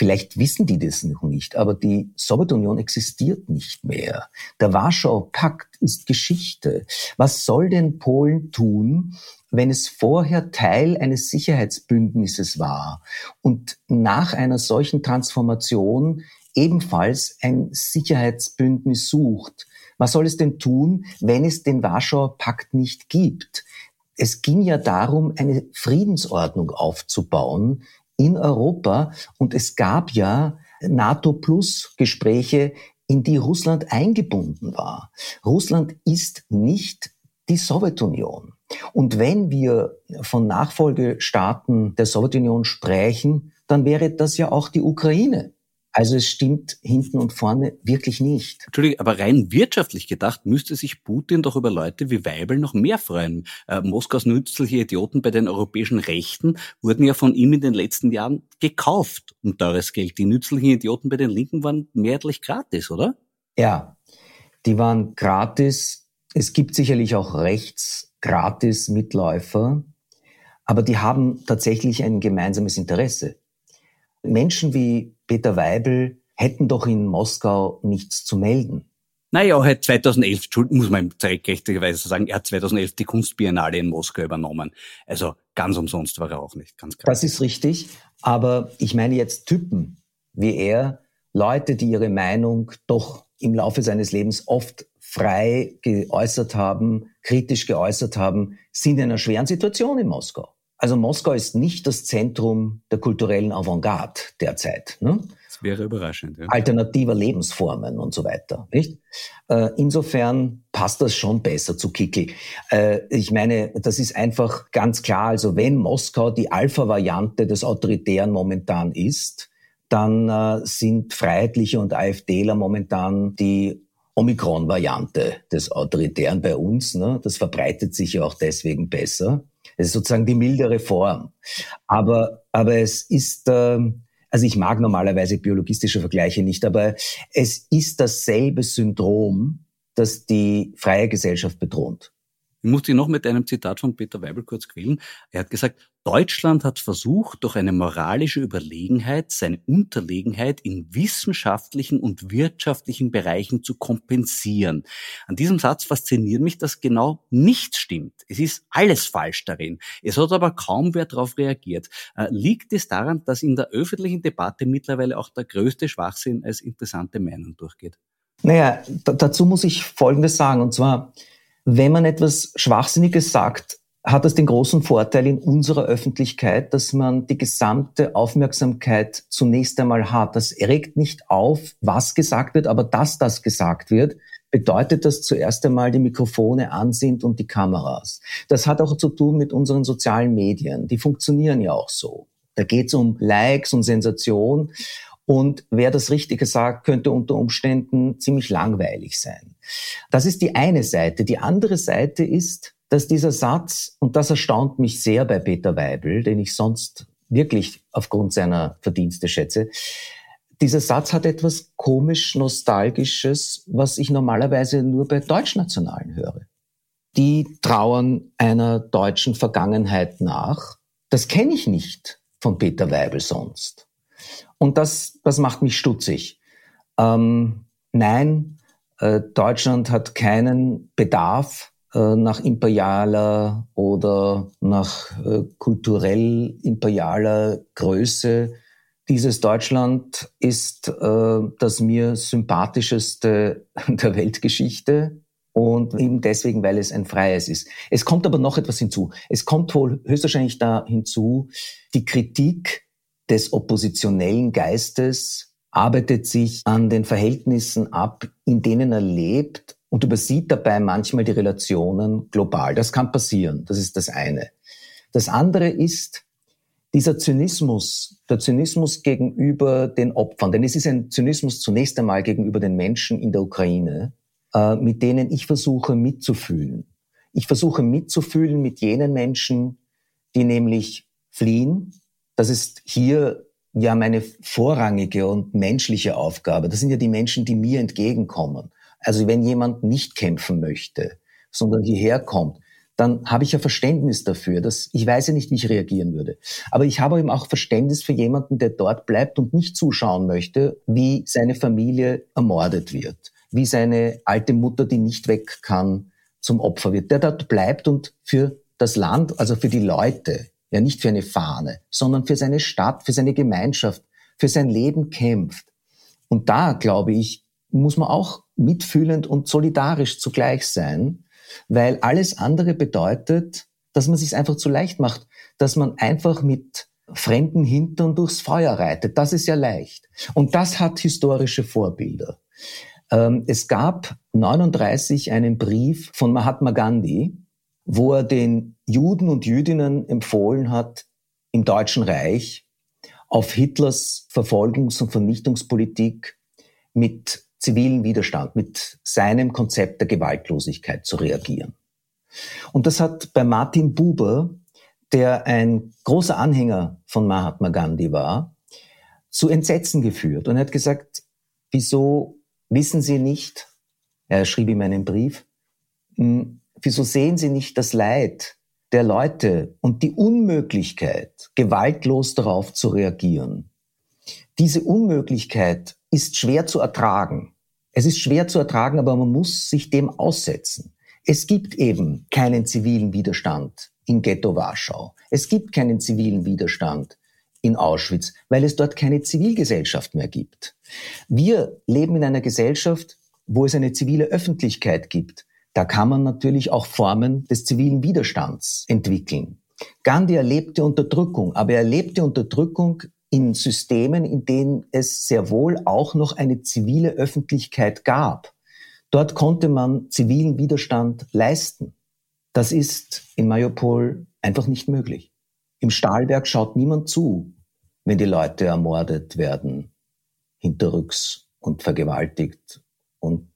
Vielleicht wissen die das noch nicht, aber die Sowjetunion existiert nicht mehr. Der Warschauer Pakt ist Geschichte. Was soll denn Polen tun, wenn es vorher Teil eines Sicherheitsbündnisses war und nach einer solchen Transformation ebenfalls ein Sicherheitsbündnis sucht? Was soll es denn tun, wenn es den Warschauer Pakt nicht gibt? Es ging ja darum, eine Friedensordnung aufzubauen, in Europa und es gab ja NATO-Plus-Gespräche, in die Russland eingebunden war. Russland ist nicht die Sowjetunion. Und wenn wir von Nachfolgestaaten der Sowjetunion sprechen, dann wäre das ja auch die Ukraine. Also es stimmt hinten und vorne wirklich nicht. Entschuldigung, aber rein wirtschaftlich gedacht müsste sich Putin doch über Leute wie Weibel noch mehr freuen. Äh, Moskaus nützliche Idioten bei den europäischen Rechten wurden ja von ihm in den letzten Jahren gekauft um teures Geld. Die nützlichen Idioten bei den Linken waren mehrheitlich gratis, oder? Ja, die waren gratis. Es gibt sicherlich auch rechts gratis Mitläufer. aber die haben tatsächlich ein gemeinsames Interesse. Menschen wie Peter Weibel hätten doch in Moskau nichts zu melden. Naja, er hat 2011, muss man gerechtigerweise sagen, er hat 2011 die Kunstbiennale in Moskau übernommen. Also ganz umsonst war er auch nicht, ganz klar. Das ist richtig, aber ich meine jetzt Typen wie er, Leute, die ihre Meinung doch im Laufe seines Lebens oft frei geäußert haben, kritisch geäußert haben, sind in einer schweren Situation in Moskau. Also Moskau ist nicht das Zentrum der kulturellen Avantgarde derzeit. Ne? Das wäre überraschend. Ja. Alternativer Lebensformen und so weiter. Nicht? Äh, insofern passt das schon besser zu Kickel. Äh, ich meine, das ist einfach ganz klar. Also wenn Moskau die Alpha-Variante des Autoritären momentan ist, dann äh, sind Freiheitliche und AfDler momentan die Omikron-Variante des Autoritären bei uns. Ne? Das verbreitet sich ja auch deswegen besser. Es ist sozusagen die mildere Form. Aber, aber es ist, äh, also ich mag normalerweise biologistische Vergleiche nicht, aber es ist dasselbe Syndrom, das die freie Gesellschaft bedroht. Ich muss dich noch mit einem Zitat von Peter Weibel kurz quälen. Er hat gesagt, Deutschland hat versucht, durch eine moralische Überlegenheit seine Unterlegenheit in wissenschaftlichen und wirtschaftlichen Bereichen zu kompensieren. An diesem Satz fasziniert mich, dass genau nichts stimmt. Es ist alles falsch darin. Es hat aber kaum wer darauf reagiert. Äh, liegt es daran, dass in der öffentlichen Debatte mittlerweile auch der größte Schwachsinn als interessante Meinung durchgeht? Naja, dazu muss ich Folgendes sagen, und zwar, wenn man etwas Schwachsinniges sagt, hat das den großen Vorteil in unserer Öffentlichkeit, dass man die gesamte Aufmerksamkeit zunächst einmal hat. Das regt nicht auf, was gesagt wird, aber dass das gesagt wird, bedeutet, dass zuerst einmal die Mikrofone an sind und die Kameras. Das hat auch zu tun mit unseren sozialen Medien. Die funktionieren ja auch so. Da geht es um Likes und Sensation. Und wer das Richtige sagt, könnte unter Umständen ziemlich langweilig sein. Das ist die eine Seite. Die andere Seite ist, dass dieser Satz, und das erstaunt mich sehr bei Peter Weibel, den ich sonst wirklich aufgrund seiner Verdienste schätze, dieser Satz hat etwas komisch Nostalgisches, was ich normalerweise nur bei Deutschnationalen höre. Die trauern einer deutschen Vergangenheit nach. Das kenne ich nicht von Peter Weibel sonst. Und das, das macht mich stutzig. Ähm, nein, äh, Deutschland hat keinen Bedarf äh, nach imperialer oder nach äh, kulturell imperialer Größe. Dieses Deutschland ist äh, das mir sympathischeste *laughs* der Weltgeschichte und eben deswegen, weil es ein freies ist. Es kommt aber noch etwas hinzu. Es kommt wohl höchstwahrscheinlich da hinzu, die Kritik des oppositionellen Geistes arbeitet sich an den Verhältnissen ab, in denen er lebt und übersieht dabei manchmal die Relationen global. Das kann passieren. Das ist das eine. Das andere ist dieser Zynismus, der Zynismus gegenüber den Opfern. Denn es ist ein Zynismus zunächst einmal gegenüber den Menschen in der Ukraine, äh, mit denen ich versuche mitzufühlen. Ich versuche mitzufühlen mit jenen Menschen, die nämlich fliehen, das ist hier ja meine vorrangige und menschliche Aufgabe. Das sind ja die Menschen, die mir entgegenkommen. Also wenn jemand nicht kämpfen möchte, sondern hierher kommt, dann habe ich ja Verständnis dafür. Dass, ich weiß ja nicht, wie ich reagieren würde. Aber ich habe eben auch Verständnis für jemanden, der dort bleibt und nicht zuschauen möchte, wie seine Familie ermordet wird, wie seine alte Mutter, die nicht weg kann, zum Opfer wird, der dort bleibt und für das Land, also für die Leute, ja nicht für eine Fahne, sondern für seine Stadt, für seine Gemeinschaft, für sein Leben kämpft. Und da, glaube ich, muss man auch mitfühlend und solidarisch zugleich sein, weil alles andere bedeutet, dass man sich einfach zu leicht macht, dass man einfach mit fremden Hintern durchs Feuer reitet. Das ist ja leicht. Und das hat historische Vorbilder. Ähm, es gab 39 einen Brief von Mahatma Gandhi, wo er den Juden und Jüdinnen empfohlen hat, im Deutschen Reich auf Hitlers Verfolgungs- und Vernichtungspolitik mit zivilen Widerstand, mit seinem Konzept der Gewaltlosigkeit zu reagieren. Und das hat bei Martin Buber, der ein großer Anhänger von Mahatma Gandhi war, zu Entsetzen geführt. Und er hat gesagt, wieso wissen Sie nicht, er schrieb ihm einen Brief, hm, wieso sehen Sie nicht das Leid der Leute und die Unmöglichkeit, gewaltlos darauf zu reagieren, diese Unmöglichkeit ist schwer zu ertragen. Es ist schwer zu ertragen, aber man muss sich dem aussetzen. Es gibt eben keinen zivilen Widerstand im Ghetto Warschau. Es gibt keinen zivilen Widerstand in Auschwitz, weil es dort keine Zivilgesellschaft mehr gibt. Wir leben in einer Gesellschaft, wo es eine zivile Öffentlichkeit gibt. Da kann man natürlich auch Formen des zivilen Widerstands entwickeln. Gandhi erlebte Unterdrückung, aber er erlebte Unterdrückung in Systemen, in denen es sehr wohl auch noch eine zivile Öffentlichkeit gab. Dort konnte man zivilen Widerstand leisten. Das ist in Mariupol einfach nicht möglich. Im Stahlwerk schaut niemand zu, wenn die Leute ermordet werden, hinterrücks und vergewaltigt.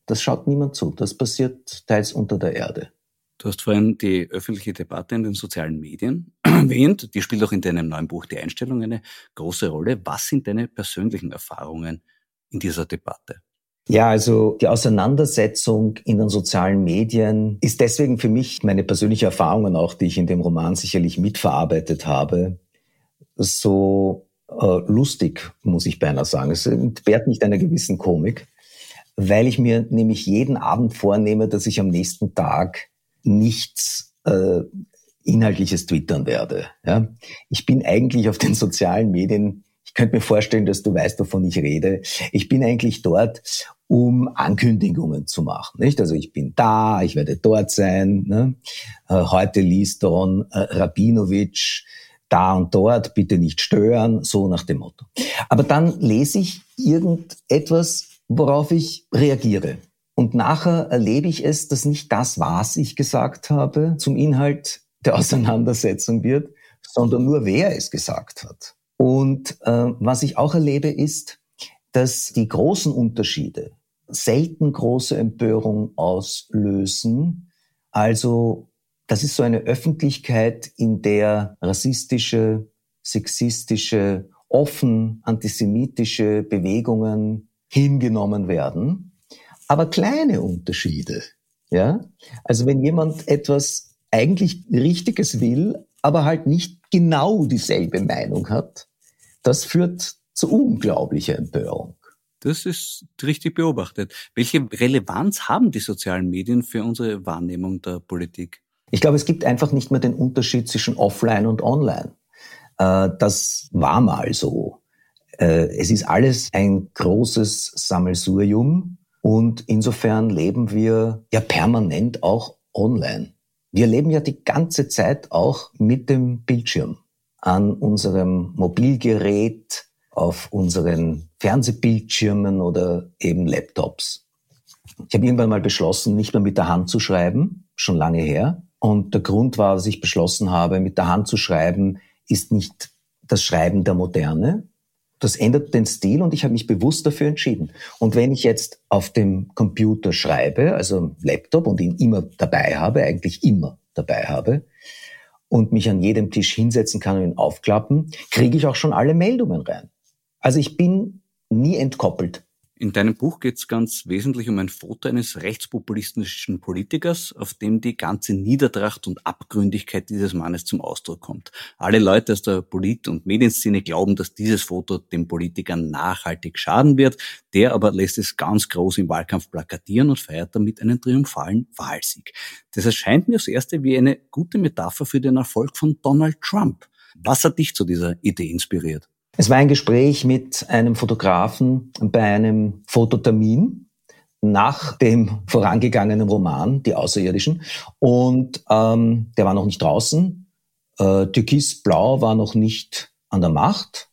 Und das schaut niemand zu. Das passiert teils unter der Erde. Du hast vorhin die öffentliche Debatte in den sozialen Medien *clears throat* erwähnt. Die spielt auch in deinem neuen Buch Die Einstellung eine große Rolle. Was sind deine persönlichen Erfahrungen in dieser Debatte? Ja, also die Auseinandersetzung in den sozialen Medien ist deswegen für mich meine persönliche Erfahrungen auch, die ich in dem Roman sicherlich mitverarbeitet habe, so äh, lustig, muss ich beinahe sagen. Es entbehrt nicht einer gewissen Komik, weil ich mir nämlich jeden Abend vornehme, dass ich am nächsten Tag nichts äh, Inhaltliches twittern werde. Ja? Ich bin eigentlich auf den sozialen Medien ich könnte mir vorstellen, dass du weißt, wovon ich rede. Ich bin eigentlich dort, um Ankündigungen zu machen. Nicht? Also ich bin da, ich werde dort sein. Ne? Äh, heute liest Don äh, Rabinowitsch da und dort, bitte nicht stören, so nach dem Motto. Aber dann lese ich irgendetwas, worauf ich reagiere. Und nachher erlebe ich es, dass nicht das, was ich gesagt habe, zum Inhalt der Auseinandersetzung wird, sondern nur wer es gesagt hat. Und äh, was ich auch erlebe, ist, dass die großen Unterschiede selten große Empörung auslösen. Also das ist so eine Öffentlichkeit, in der rassistische, sexistische, offen antisemitische Bewegungen hingenommen werden. Aber kleine Unterschiede. Ja? Also wenn jemand etwas eigentlich Richtiges will, aber halt nicht genau dieselbe Meinung hat, das führt zu unglaublicher Empörung. Das ist richtig beobachtet. Welche Relevanz haben die sozialen Medien für unsere Wahrnehmung der Politik? Ich glaube, es gibt einfach nicht mehr den Unterschied zwischen Offline und Online. Äh, das war mal so. Äh, es ist alles ein großes Sammelsurium und insofern leben wir ja permanent auch online. Wir leben ja die ganze Zeit auch mit dem Bildschirm an unserem Mobilgerät, auf unseren Fernsehbildschirmen oder eben Laptops. Ich habe irgendwann mal beschlossen, nicht mehr mit der Hand zu schreiben, schon lange her. Und der Grund war, dass ich beschlossen habe, mit der Hand zu schreiben, ist nicht das Schreiben der Moderne. Das ändert den Stil und ich habe mich bewusst dafür entschieden. Und wenn ich jetzt auf dem Computer schreibe, also Laptop und ihn immer dabei habe, eigentlich immer dabei habe, und mich an jedem Tisch hinsetzen kann und ihn aufklappen, kriege ich auch schon alle Meldungen rein. Also ich bin nie entkoppelt. In deinem Buch geht es ganz wesentlich um ein Foto eines rechtspopulistischen Politikers, auf dem die ganze Niedertracht und Abgründigkeit dieses Mannes zum Ausdruck kommt. Alle Leute aus der Polit- und Medienszene glauben, dass dieses Foto dem Politiker nachhaltig schaden wird. Der aber lässt es ganz groß im Wahlkampf plakatieren und feiert damit einen triumphalen Wahlsieg. Das erscheint mir als erste wie eine gute Metapher für den Erfolg von Donald Trump. Was hat dich zu dieser Idee inspiriert? Es war ein Gespräch mit einem Fotografen bei einem Fototermin nach dem vorangegangenen Roman, Die Außerirdischen. Und ähm, der war noch nicht draußen. Äh, Türkisblau war noch nicht an der Macht.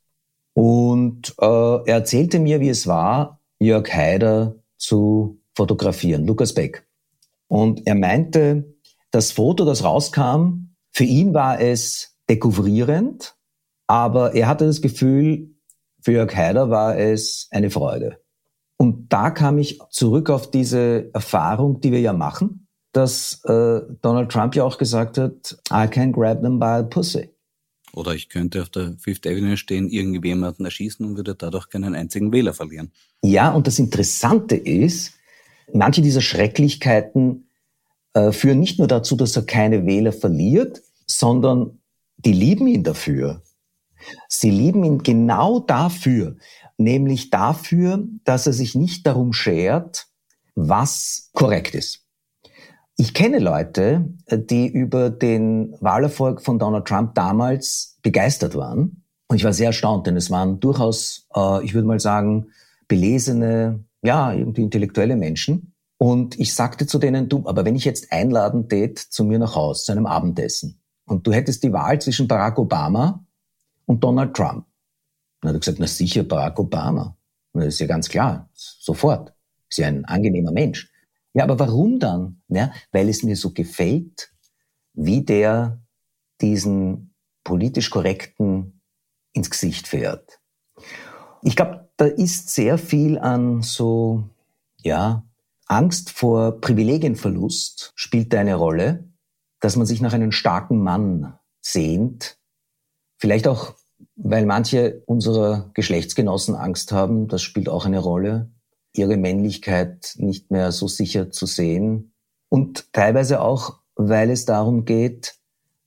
Und äh, er erzählte mir, wie es war, Jörg Haider zu fotografieren, Lukas Beck. Und er meinte, das Foto, das rauskam, für ihn war es dekouvrierend, aber er hatte das Gefühl, für Jörg Haider war es eine Freude. Und da kam ich zurück auf diese Erfahrung, die wir ja machen, dass äh, Donald Trump ja auch gesagt hat, I can grab them by the pussy. Oder ich könnte auf der Fifth Avenue stehen, irgendjemanden erschießen und würde dadurch keinen einzigen Wähler verlieren. Ja, und das Interessante ist, manche dieser Schrecklichkeiten äh, führen nicht nur dazu, dass er keine Wähler verliert, sondern die lieben ihn dafür. Sie lieben ihn genau dafür, nämlich dafür, dass er sich nicht darum schert, was korrekt ist. Ich kenne Leute, die über den Wahlerfolg von Donald Trump damals begeistert waren. Und ich war sehr erstaunt, denn es waren durchaus, äh, ich würde mal sagen, belesene, ja, irgendwie intellektuelle Menschen. Und ich sagte zu denen, du, aber wenn ich jetzt einladen tät zu mir nach Haus, zu einem Abendessen, und du hättest die Wahl zwischen Barack Obama und Donald Trump. Dann hat er gesagt, na sicher Barack Obama. Und das ist ja ganz klar, sofort. Ist ja ein angenehmer Mensch. Ja, aber warum dann? Ja, weil es mir so gefällt, wie der diesen politisch korrekten ins Gesicht fährt. Ich glaube, da ist sehr viel an so, ja, Angst vor Privilegienverlust spielt eine Rolle, dass man sich nach einem starken Mann sehnt. Vielleicht auch, weil manche unserer Geschlechtsgenossen Angst haben, das spielt auch eine Rolle ihre Männlichkeit nicht mehr so sicher zu sehen. Und teilweise auch, weil es darum geht,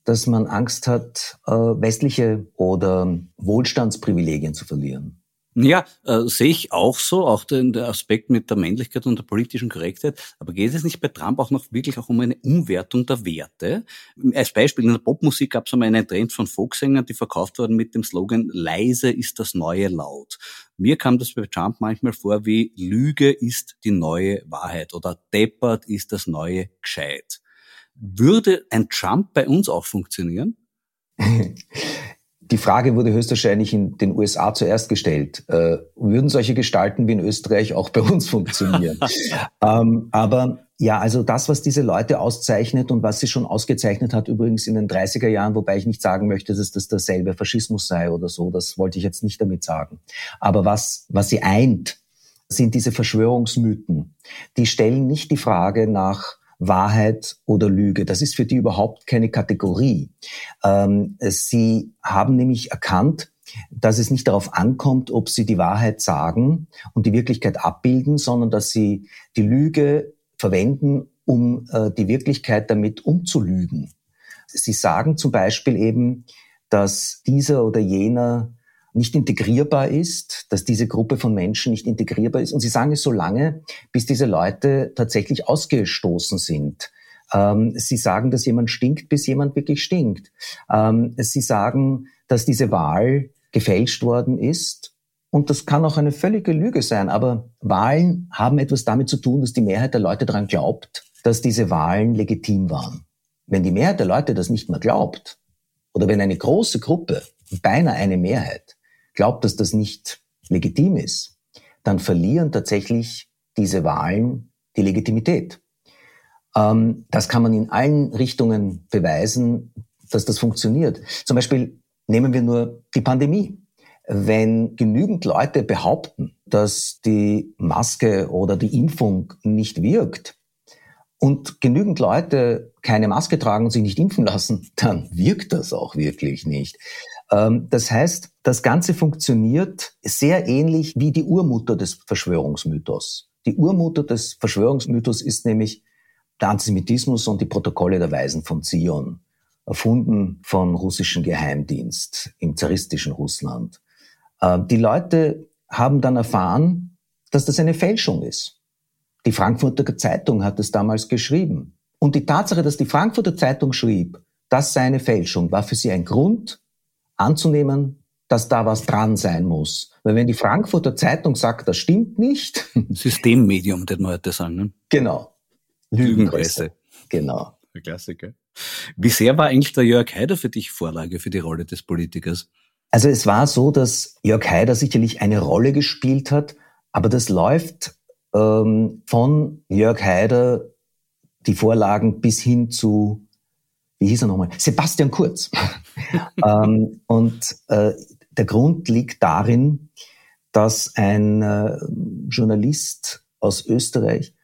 dass man Angst hat, äh, westliche oder Wohlstandsprivilegien zu verlieren. Ja, äh, sehe ich auch so, auch den, Aspekt mit der Männlichkeit und der politischen Korrektheit. Aber geht es nicht bei Trump auch noch wirklich auch um eine Umwertung der Werte? Als Beispiel, in der Popmusik gab es einmal einen Trend von Folksängern, die verkauft wurden mit dem Slogan, leise ist das neue laut. Mir kam das bei Trump manchmal vor wie Lüge ist die neue Wahrheit oder deppert ist das neue Gescheit. Würde ein Trump bei uns auch funktionieren? *laughs* Die Frage wurde höchstwahrscheinlich in den USA zuerst gestellt. Äh, würden solche Gestalten wie in Österreich auch bei uns funktionieren? *laughs* ähm, aber ja, also das, was diese Leute auszeichnet und was sie schon ausgezeichnet hat, übrigens in den 30er Jahren, wobei ich nicht sagen möchte, dass das derselbe Faschismus sei oder so, das wollte ich jetzt nicht damit sagen. Aber was, was sie eint, sind diese Verschwörungsmythen. Die stellen nicht die Frage nach, Wahrheit oder Lüge. Das ist für die überhaupt keine Kategorie. Ähm, sie haben nämlich erkannt, dass es nicht darauf ankommt, ob sie die Wahrheit sagen und die Wirklichkeit abbilden, sondern dass sie die Lüge verwenden, um äh, die Wirklichkeit damit umzulügen. Sie sagen zum Beispiel eben, dass dieser oder jener nicht integrierbar ist, dass diese Gruppe von Menschen nicht integrierbar ist. Und sie sagen es so lange, bis diese Leute tatsächlich ausgestoßen sind. Ähm, sie sagen, dass jemand stinkt, bis jemand wirklich stinkt. Ähm, sie sagen, dass diese Wahl gefälscht worden ist. Und das kann auch eine völlige Lüge sein. Aber Wahlen haben etwas damit zu tun, dass die Mehrheit der Leute daran glaubt, dass diese Wahlen legitim waren. Wenn die Mehrheit der Leute das nicht mehr glaubt, oder wenn eine große Gruppe, beinahe eine Mehrheit, glaubt, dass das nicht legitim ist, dann verlieren tatsächlich diese Wahlen die Legitimität. Ähm, das kann man in allen Richtungen beweisen, dass das funktioniert. Zum Beispiel nehmen wir nur die Pandemie. Wenn genügend Leute behaupten, dass die Maske oder die Impfung nicht wirkt und genügend Leute keine Maske tragen und sich nicht impfen lassen, *laughs* dann wirkt das auch wirklich nicht. Ähm, das heißt, das Ganze funktioniert sehr ähnlich wie die Urmutter des Verschwörungsmythos. Die Urmutter des Verschwörungsmythos ist nämlich der Antisemitismus und die Protokolle der Weisen von Zion, erfunden vom russischen Geheimdienst im zaristischen Russland. Ähm, die Leute haben dann erfahren, dass das eine Fälschung ist. Die Frankfurter Zeitung hat es damals geschrieben. Und die Tatsache, dass die Frankfurter Zeitung schrieb, das sei eine Fälschung, war für sie ein Grund, anzunehmen, dass da was dran sein muss. Weil wenn die Frankfurter Zeitung sagt, das stimmt nicht. *laughs* Systemmedium, den man heute sagen. Ne? Genau. Lügenpresse. Genau. Der Klassiker. Wie sehr war eigentlich der Jörg Haider für dich Vorlage für die Rolle des Politikers? Also es war so, dass Jörg Haider sicherlich eine Rolle gespielt hat, aber das läuft ähm, von Jörg Haider die Vorlagen bis hin zu wie hieß er nochmal? Sebastian Kurz. *laughs* ähm, und äh, der Grund liegt darin, dass ein äh, Journalist aus Österreich,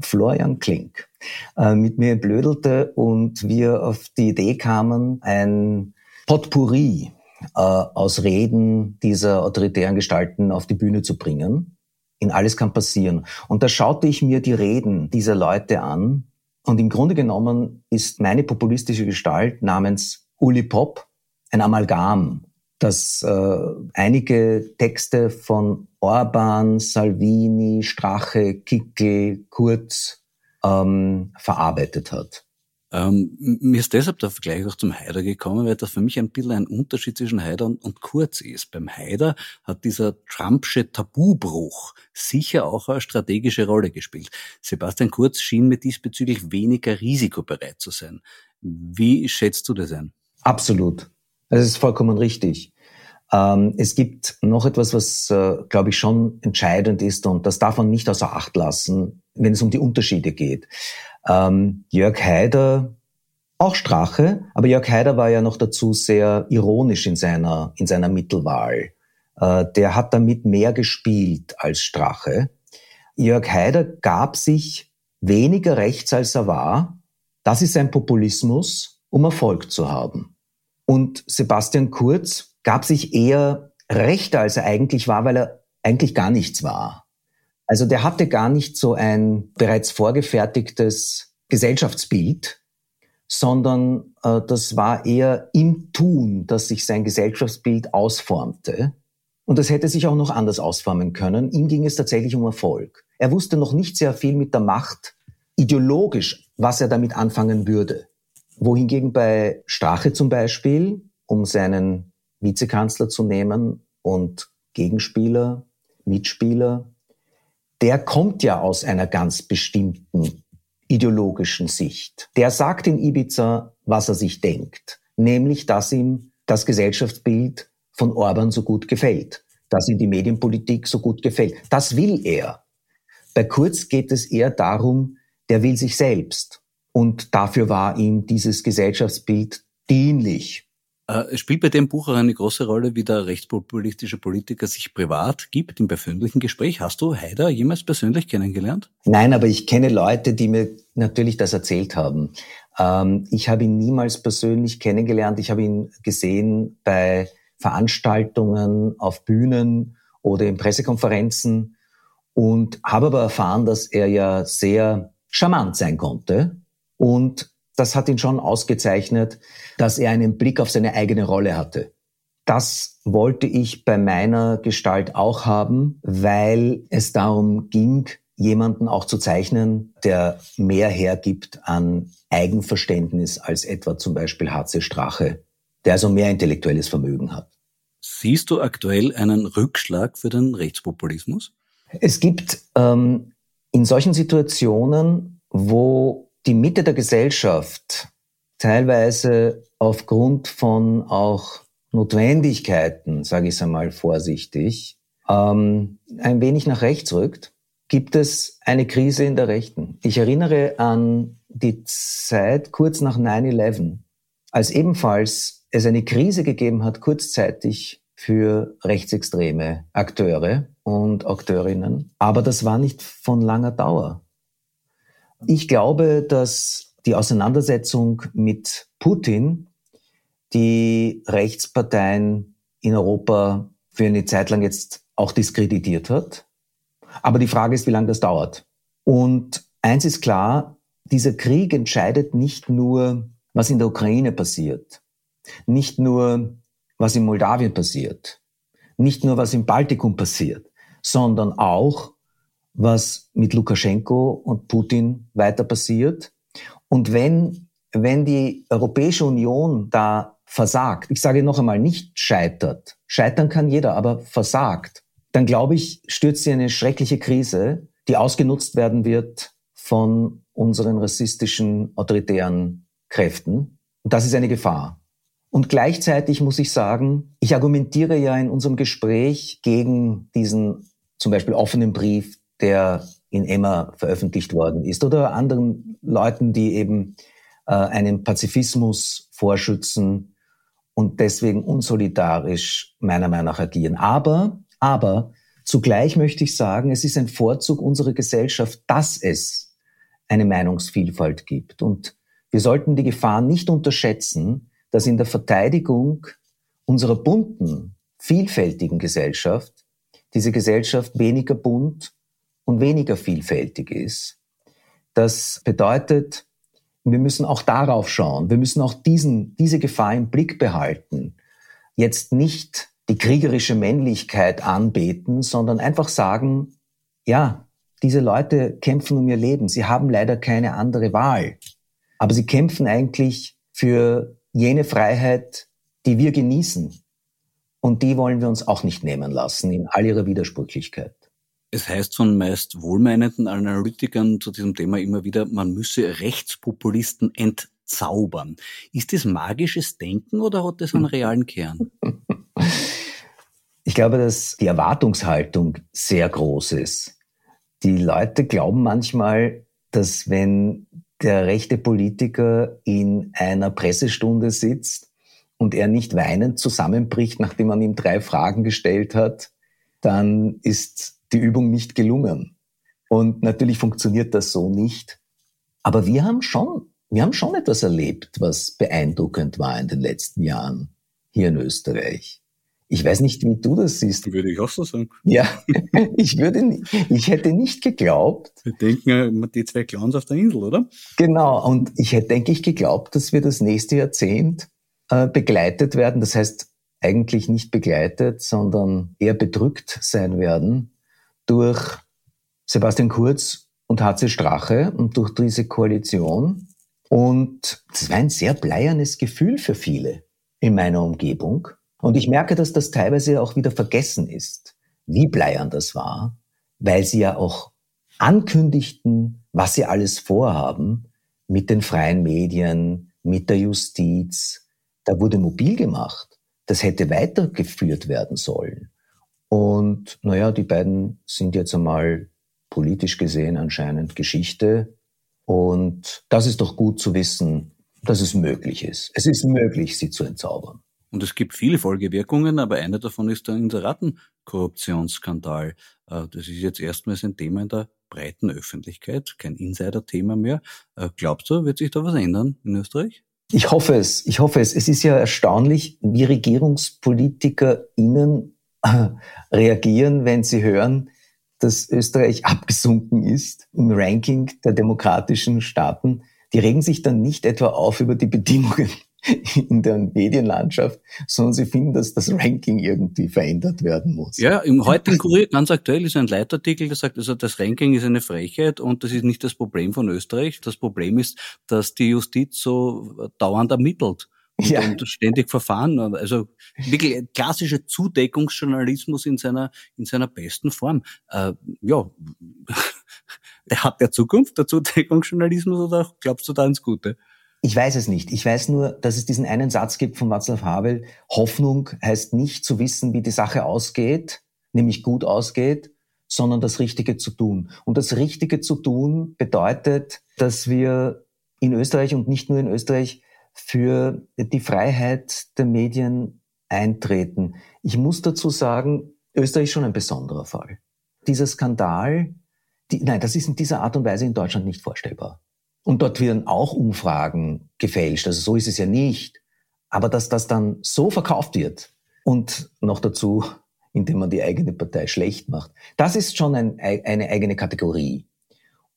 Florian Klink, äh, mit mir blödelte und wir auf die Idee kamen, ein Potpourri äh, aus Reden dieser autoritären Gestalten auf die Bühne zu bringen. In alles kann passieren. Und da schaute ich mir die Reden dieser Leute an Und im Grunde genommen ist meine populistische Gestalt namens Uli Pop ein Amalgam, das äh, einige Texte von Orban, Salvini, Strache, Kickel, Kurz ähm, verarbeitet hat. Ähm, mir ist deshalb der Vergleich auch zum Haider gekommen, weil das für mich ein bisschen ein Unterschied zwischen Haider und, und Kurz ist. Beim Haider hat dieser Trumpsche Tabubruch sicher auch eine strategische Rolle gespielt. Sebastian Kurz schien mir diesbezüglich weniger risikobereit zu sein. Wie schätzt du das ein? Absolut. Das ist vollkommen richtig. Ähm, es gibt noch etwas, was, äh, glaube ich, schon entscheidend ist und das darf man nicht außer Acht lassen, wenn es um die Unterschiede geht. Ähm, Jörg Haider, auch Strache, aber Jörg Haider war ja noch dazu sehr ironisch in seiner, in seiner Mittelwahl. Äh, der hat damit mehr gespielt als Strache. Jörg Haider gab sich weniger rechts, als er war. Das ist ein Populismus, um Erfolg zu haben. Und Sebastian Kurz gab sich eher rechter, als er eigentlich war, weil er eigentlich gar nichts war. Also der hatte gar nicht so ein bereits vorgefertigtes Gesellschaftsbild, sondern äh, das war eher im Tun, dass sich sein Gesellschaftsbild ausformte. Und das hätte sich auch noch anders ausformen können. Ihm ging es tatsächlich um Erfolg. Er wusste noch nicht sehr viel mit der Macht, ideologisch, was er damit anfangen würde. Wohingegen bei Strache zum Beispiel, um seinen Vizekanzler zu nehmen und Gegenspieler, Mitspieler, der kommt ja aus einer ganz bestimmten ideologischen Sicht. Der sagt in Ibiza, was er sich denkt, nämlich, dass ihm das Gesellschaftsbild von Orban so gut gefällt, dass ihm die Medienpolitik so gut gefällt. Das will er. Bei Kurz geht es eher darum, der will sich selbst. Und dafür war ihm dieses Gesellschaftsbild dienlich. Äh, es spielt bei dem Buch auch eine große Rolle, wie der rechtspopulistische Politiker sich privat gibt im persönlichen Gespräch. Hast du Haider jemals persönlich kennengelernt? Nein, aber ich kenne Leute, die mir natürlich das erzählt haben. Ähm, ich habe ihn niemals persönlich kennengelernt. Ich habe ihn gesehen bei Veranstaltungen auf Bühnen oder in Pressekonferenzen und habe aber erfahren, dass er ja sehr charmant sein konnte und das hat ihn schon ausgezeichnet, dass er einen Blick auf seine eigene Rolle hatte. Das wollte ich bei meiner Gestalt auch haben, weil es darum ging, jemanden auch zu zeichnen, der mehr hergibt an Eigenverständnis als etwa zum Beispiel HC Strache, der also mehr intellektuelles Vermögen hat. Siehst du aktuell einen Rückschlag für den Rechtspopulismus? Es gibt ähm, in solchen Situationen, wo die Mitte der Gesellschaft teilweise aufgrund von auch Notwendigkeiten, sage ich es einmal vorsichtig, ähm, ein wenig nach rechts rückt, gibt es eine Krise in der Rechten. Ich erinnere an die Zeit kurz nach 9-11, als ebenfalls es eine Krise gegeben hat, kurzzeitig für rechtsextreme Akteure und Akteurinnen. Aber das war nicht von langer Dauer. Ich glaube, dass die Auseinandersetzung mit Putin die Rechtsparteien in Europa für eine Zeit lang jetzt auch diskreditiert hat. Aber die Frage ist, wie lange das dauert. Und eins ist klar, dieser Krieg entscheidet nicht nur, was in der Ukraine passiert, nicht nur, was in Moldawien passiert, nicht nur, was im Baltikum passiert, sondern auch, was mit Lukaschenko und Putin weiter passiert. Und wenn, wenn die Europäische Union da versagt, ich sage noch einmal, nicht scheitert, scheitern kann jeder, aber versagt, dann glaube ich, stürzt sie eine schreckliche Krise, die ausgenutzt werden wird von unseren rassistischen, autoritären Kräften. Und das ist eine Gefahr. Und gleichzeitig muss ich sagen, ich argumentiere ja in unserem Gespräch gegen diesen zum Beispiel offenen Brief der in Emma veröffentlicht worden ist oder anderen Leuten, die eben äh, einen Pazifismus vorschützen und deswegen unsolidarisch meiner Meinung nach agieren. Aber, aber zugleich möchte ich sagen, es ist ein Vorzug unserer Gesellschaft, dass es eine Meinungsvielfalt gibt. Und wir sollten die Gefahr nicht unterschätzen, dass in der Verteidigung unserer bunten, vielfältigen Gesellschaft diese Gesellschaft weniger bunt und weniger vielfältig ist. Das bedeutet, wir müssen auch darauf schauen. Wir müssen auch diesen, diese Gefahr im Blick behalten. Jetzt nicht die kriegerische Männlichkeit anbeten, sondern einfach sagen, ja, diese Leute kämpfen um ihr Leben. Sie haben leider keine andere Wahl. Aber sie kämpfen eigentlich für jene Freiheit, die wir genießen. Und die wollen wir uns auch nicht nehmen lassen in all ihrer Widersprüchlichkeit. Es heißt von meist wohlmeinenden Analytikern zu diesem Thema immer wieder, man müsse Rechtspopulisten entzaubern. Ist das magisches Denken oder hat das einen realen Kern? Ich glaube, dass die Erwartungshaltung sehr groß ist. Die Leute glauben manchmal, dass wenn der rechte Politiker in einer Pressestunde sitzt und er nicht weinend zusammenbricht, nachdem man ihm drei Fragen gestellt hat, dann ist die Übung nicht gelungen. Und natürlich funktioniert das so nicht. Aber wir haben schon, wir haben schon etwas erlebt, was beeindruckend war in den letzten Jahren hier in Österreich. Ich weiß nicht, wie du das siehst. Würde ich auch so sagen. Ja, *laughs* ich würde, ich hätte nicht geglaubt. Wir denken die zwei Clowns auf der Insel, oder? Genau. Und ich hätte, denke ich, geglaubt, dass wir das nächste Jahrzehnt äh, begleitet werden. Das heißt, eigentlich nicht begleitet, sondern eher bedrückt sein werden durch Sebastian Kurz und HC Strache und durch diese Koalition. Und das war ein sehr bleiernes Gefühl für viele in meiner Umgebung. Und ich merke, dass das teilweise auch wieder vergessen ist, wie bleiern das war, weil sie ja auch ankündigten, was sie alles vorhaben mit den freien Medien, mit der Justiz. Da wurde mobil gemacht. Das hätte weitergeführt werden sollen. Und naja, die beiden sind jetzt einmal politisch gesehen anscheinend Geschichte. Und das ist doch gut zu wissen, dass es möglich ist. Es ist möglich, sie zu entzaubern. Und es gibt viele Folgewirkungen, aber eine davon ist der Inseratenkorruptionsskandal. Äh, das ist jetzt erstmals ein Thema in der breiten Öffentlichkeit, kein Insider-Thema mehr. Äh, glaubst du, wird sich da was ändern in Österreich? Ich hoffe es. Ich hoffe es. Es ist ja erstaunlich, wie RegierungspolitikerInnen *laughs* reagieren, wenn sie hören, dass Österreich abgesunken ist im Ranking der demokratischen Staaten. Die regen sich dann nicht etwa auf über die Bedingungen *laughs* in der Medienlandschaft, sondern sie finden, dass das Ranking irgendwie verändert werden muss. Ja, im heutigen Kurier ganz aktuell ist ein Leitartikel, der sagt, also das Ranking ist eine Frechheit und das ist nicht das Problem von Österreich. Das Problem ist, dass die Justiz so dauernd ermittelt. Und, ja. und ständig verfahren. Also wirklich klassischer Zudeckungsjournalismus in seiner in seiner besten Form. Äh, ja, *laughs* der hat der Zukunft der Zudeckungsjournalismus oder glaubst du da ins Gute? Ich weiß es nicht. Ich weiß nur, dass es diesen einen Satz gibt von Václav Havel. Hoffnung heißt nicht zu wissen, wie die Sache ausgeht, nämlich gut ausgeht, sondern das Richtige zu tun. Und das Richtige zu tun bedeutet, dass wir in Österreich und nicht nur in Österreich für die Freiheit der Medien eintreten. Ich muss dazu sagen, Österreich ist schon ein besonderer Fall. Dieser Skandal, die, nein, das ist in dieser Art und Weise in Deutschland nicht vorstellbar. Und dort werden auch Umfragen gefälscht. Also so ist es ja nicht. Aber dass das dann so verkauft wird und noch dazu, indem man die eigene Partei schlecht macht, das ist schon ein, eine eigene Kategorie.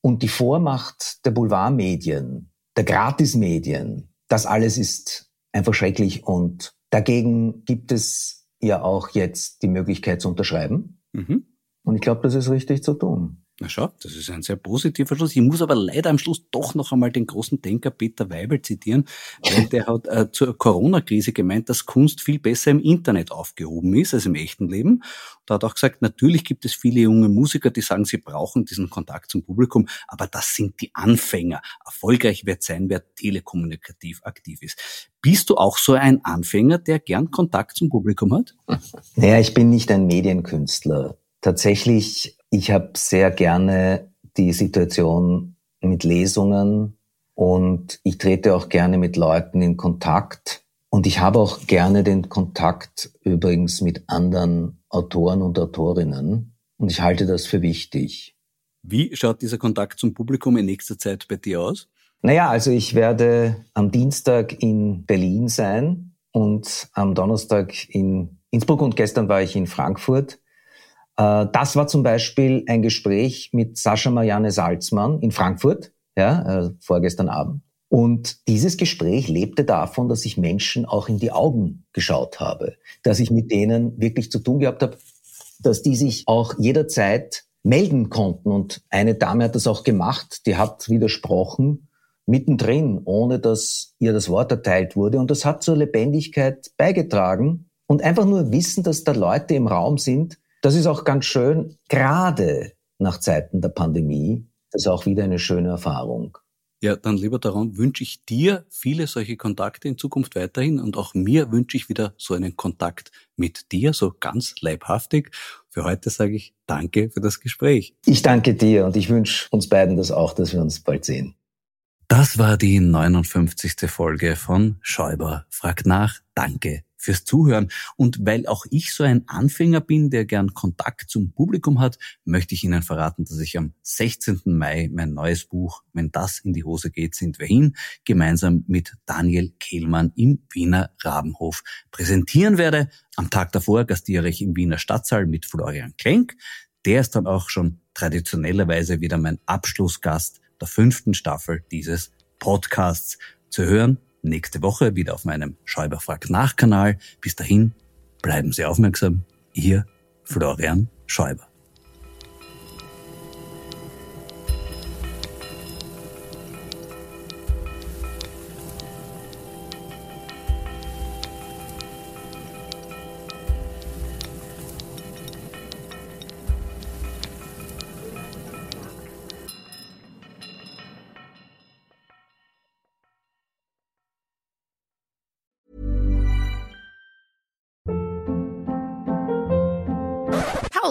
Und die Vormacht der Boulevardmedien, der Gratismedien, das alles ist einfach schrecklich. Und dagegen gibt es ja auch jetzt die Möglichkeit zu unterschreiben. Mhm. Und ich glaube, das ist richtig zu tun. Na schau, das ist ein sehr positiver Schluss. Ich muss aber leider am Schluss doch noch einmal den großen Denker Peter Weibel zitieren, weil der hat äh, zur Corona-Krise gemeint, dass Kunst viel besser im Internet aufgehoben ist als im echten Leben. Da hat auch gesagt, natürlich gibt es viele junge Musiker, die sagen, sie brauchen diesen Kontakt zum Publikum, aber das sind die Anfänger. Erfolgreich wird sein, wer telekommunikativ aktiv ist. Bist du auch so ein Anfänger, der gern Kontakt zum Publikum hat? Naja, ich bin nicht ein Medienkünstler. Tatsächlich ich habe sehr gerne die Situation mit Lesungen und ich trete auch gerne mit Leuten in Kontakt. Und ich habe auch gerne den Kontakt übrigens mit anderen Autoren und Autorinnen. Und ich halte das für wichtig. Wie schaut dieser Kontakt zum Publikum in nächster Zeit bei dir aus? Naja, also ich werde am Dienstag in Berlin sein und am Donnerstag in Innsbruck und gestern war ich in Frankfurt. Äh, das war zum Beispiel ein Gespräch mit Sascha Marianne Salzmann in Frankfurt, ja, äh, vorgestern Abend. Und dieses Gespräch lebte davon, dass ich Menschen auch in die Augen geschaut habe, dass ich mit denen wirklich zu tun gehabt habe, dass die sich auch jederzeit melden konnten. Und eine Dame hat das auch gemacht, die hat widersprochen, mittendrin, ohne dass ihr das Wort erteilt wurde. Und das hat zur Lebendigkeit beigetragen. Und einfach nur wissen, dass da Leute im Raum sind, das ist auch ganz schön, gerade nach Zeiten der Pandemie. Das ist auch wieder eine schöne Erfahrung. Ja, dann lieber daran wünsche ich dir viele solche Kontakte in Zukunft weiterhin und auch mir wünsche ich wieder so einen Kontakt mit dir, so ganz leibhaftig. Für heute sage ich danke für das Gespräch. Ich danke dir und ich wünsche uns beiden das auch, dass wir uns bald sehen. Das war die 59. Folge von Schäuber fragt nach. Danke fürs Zuhören. Und weil auch ich so ein Anfänger bin, der gern Kontakt zum Publikum hat, möchte ich Ihnen verraten, dass ich am 16. Mai mein neues Buch Wenn das in die Hose geht, sind wir hin, gemeinsam mit Daniel Kehlmann im Wiener Rabenhof präsentieren werde. Am Tag davor gastiere ich im Wiener Stadtsaal mit Florian Klenk. Der ist dann auch schon traditionellerweise wieder mein Abschlussgast der fünften Staffel dieses Podcasts zu hören nächste Woche wieder auf meinem Schäuber fragt nach Kanal. Bis dahin bleiben Sie aufmerksam. Ihr Florian Schäuber.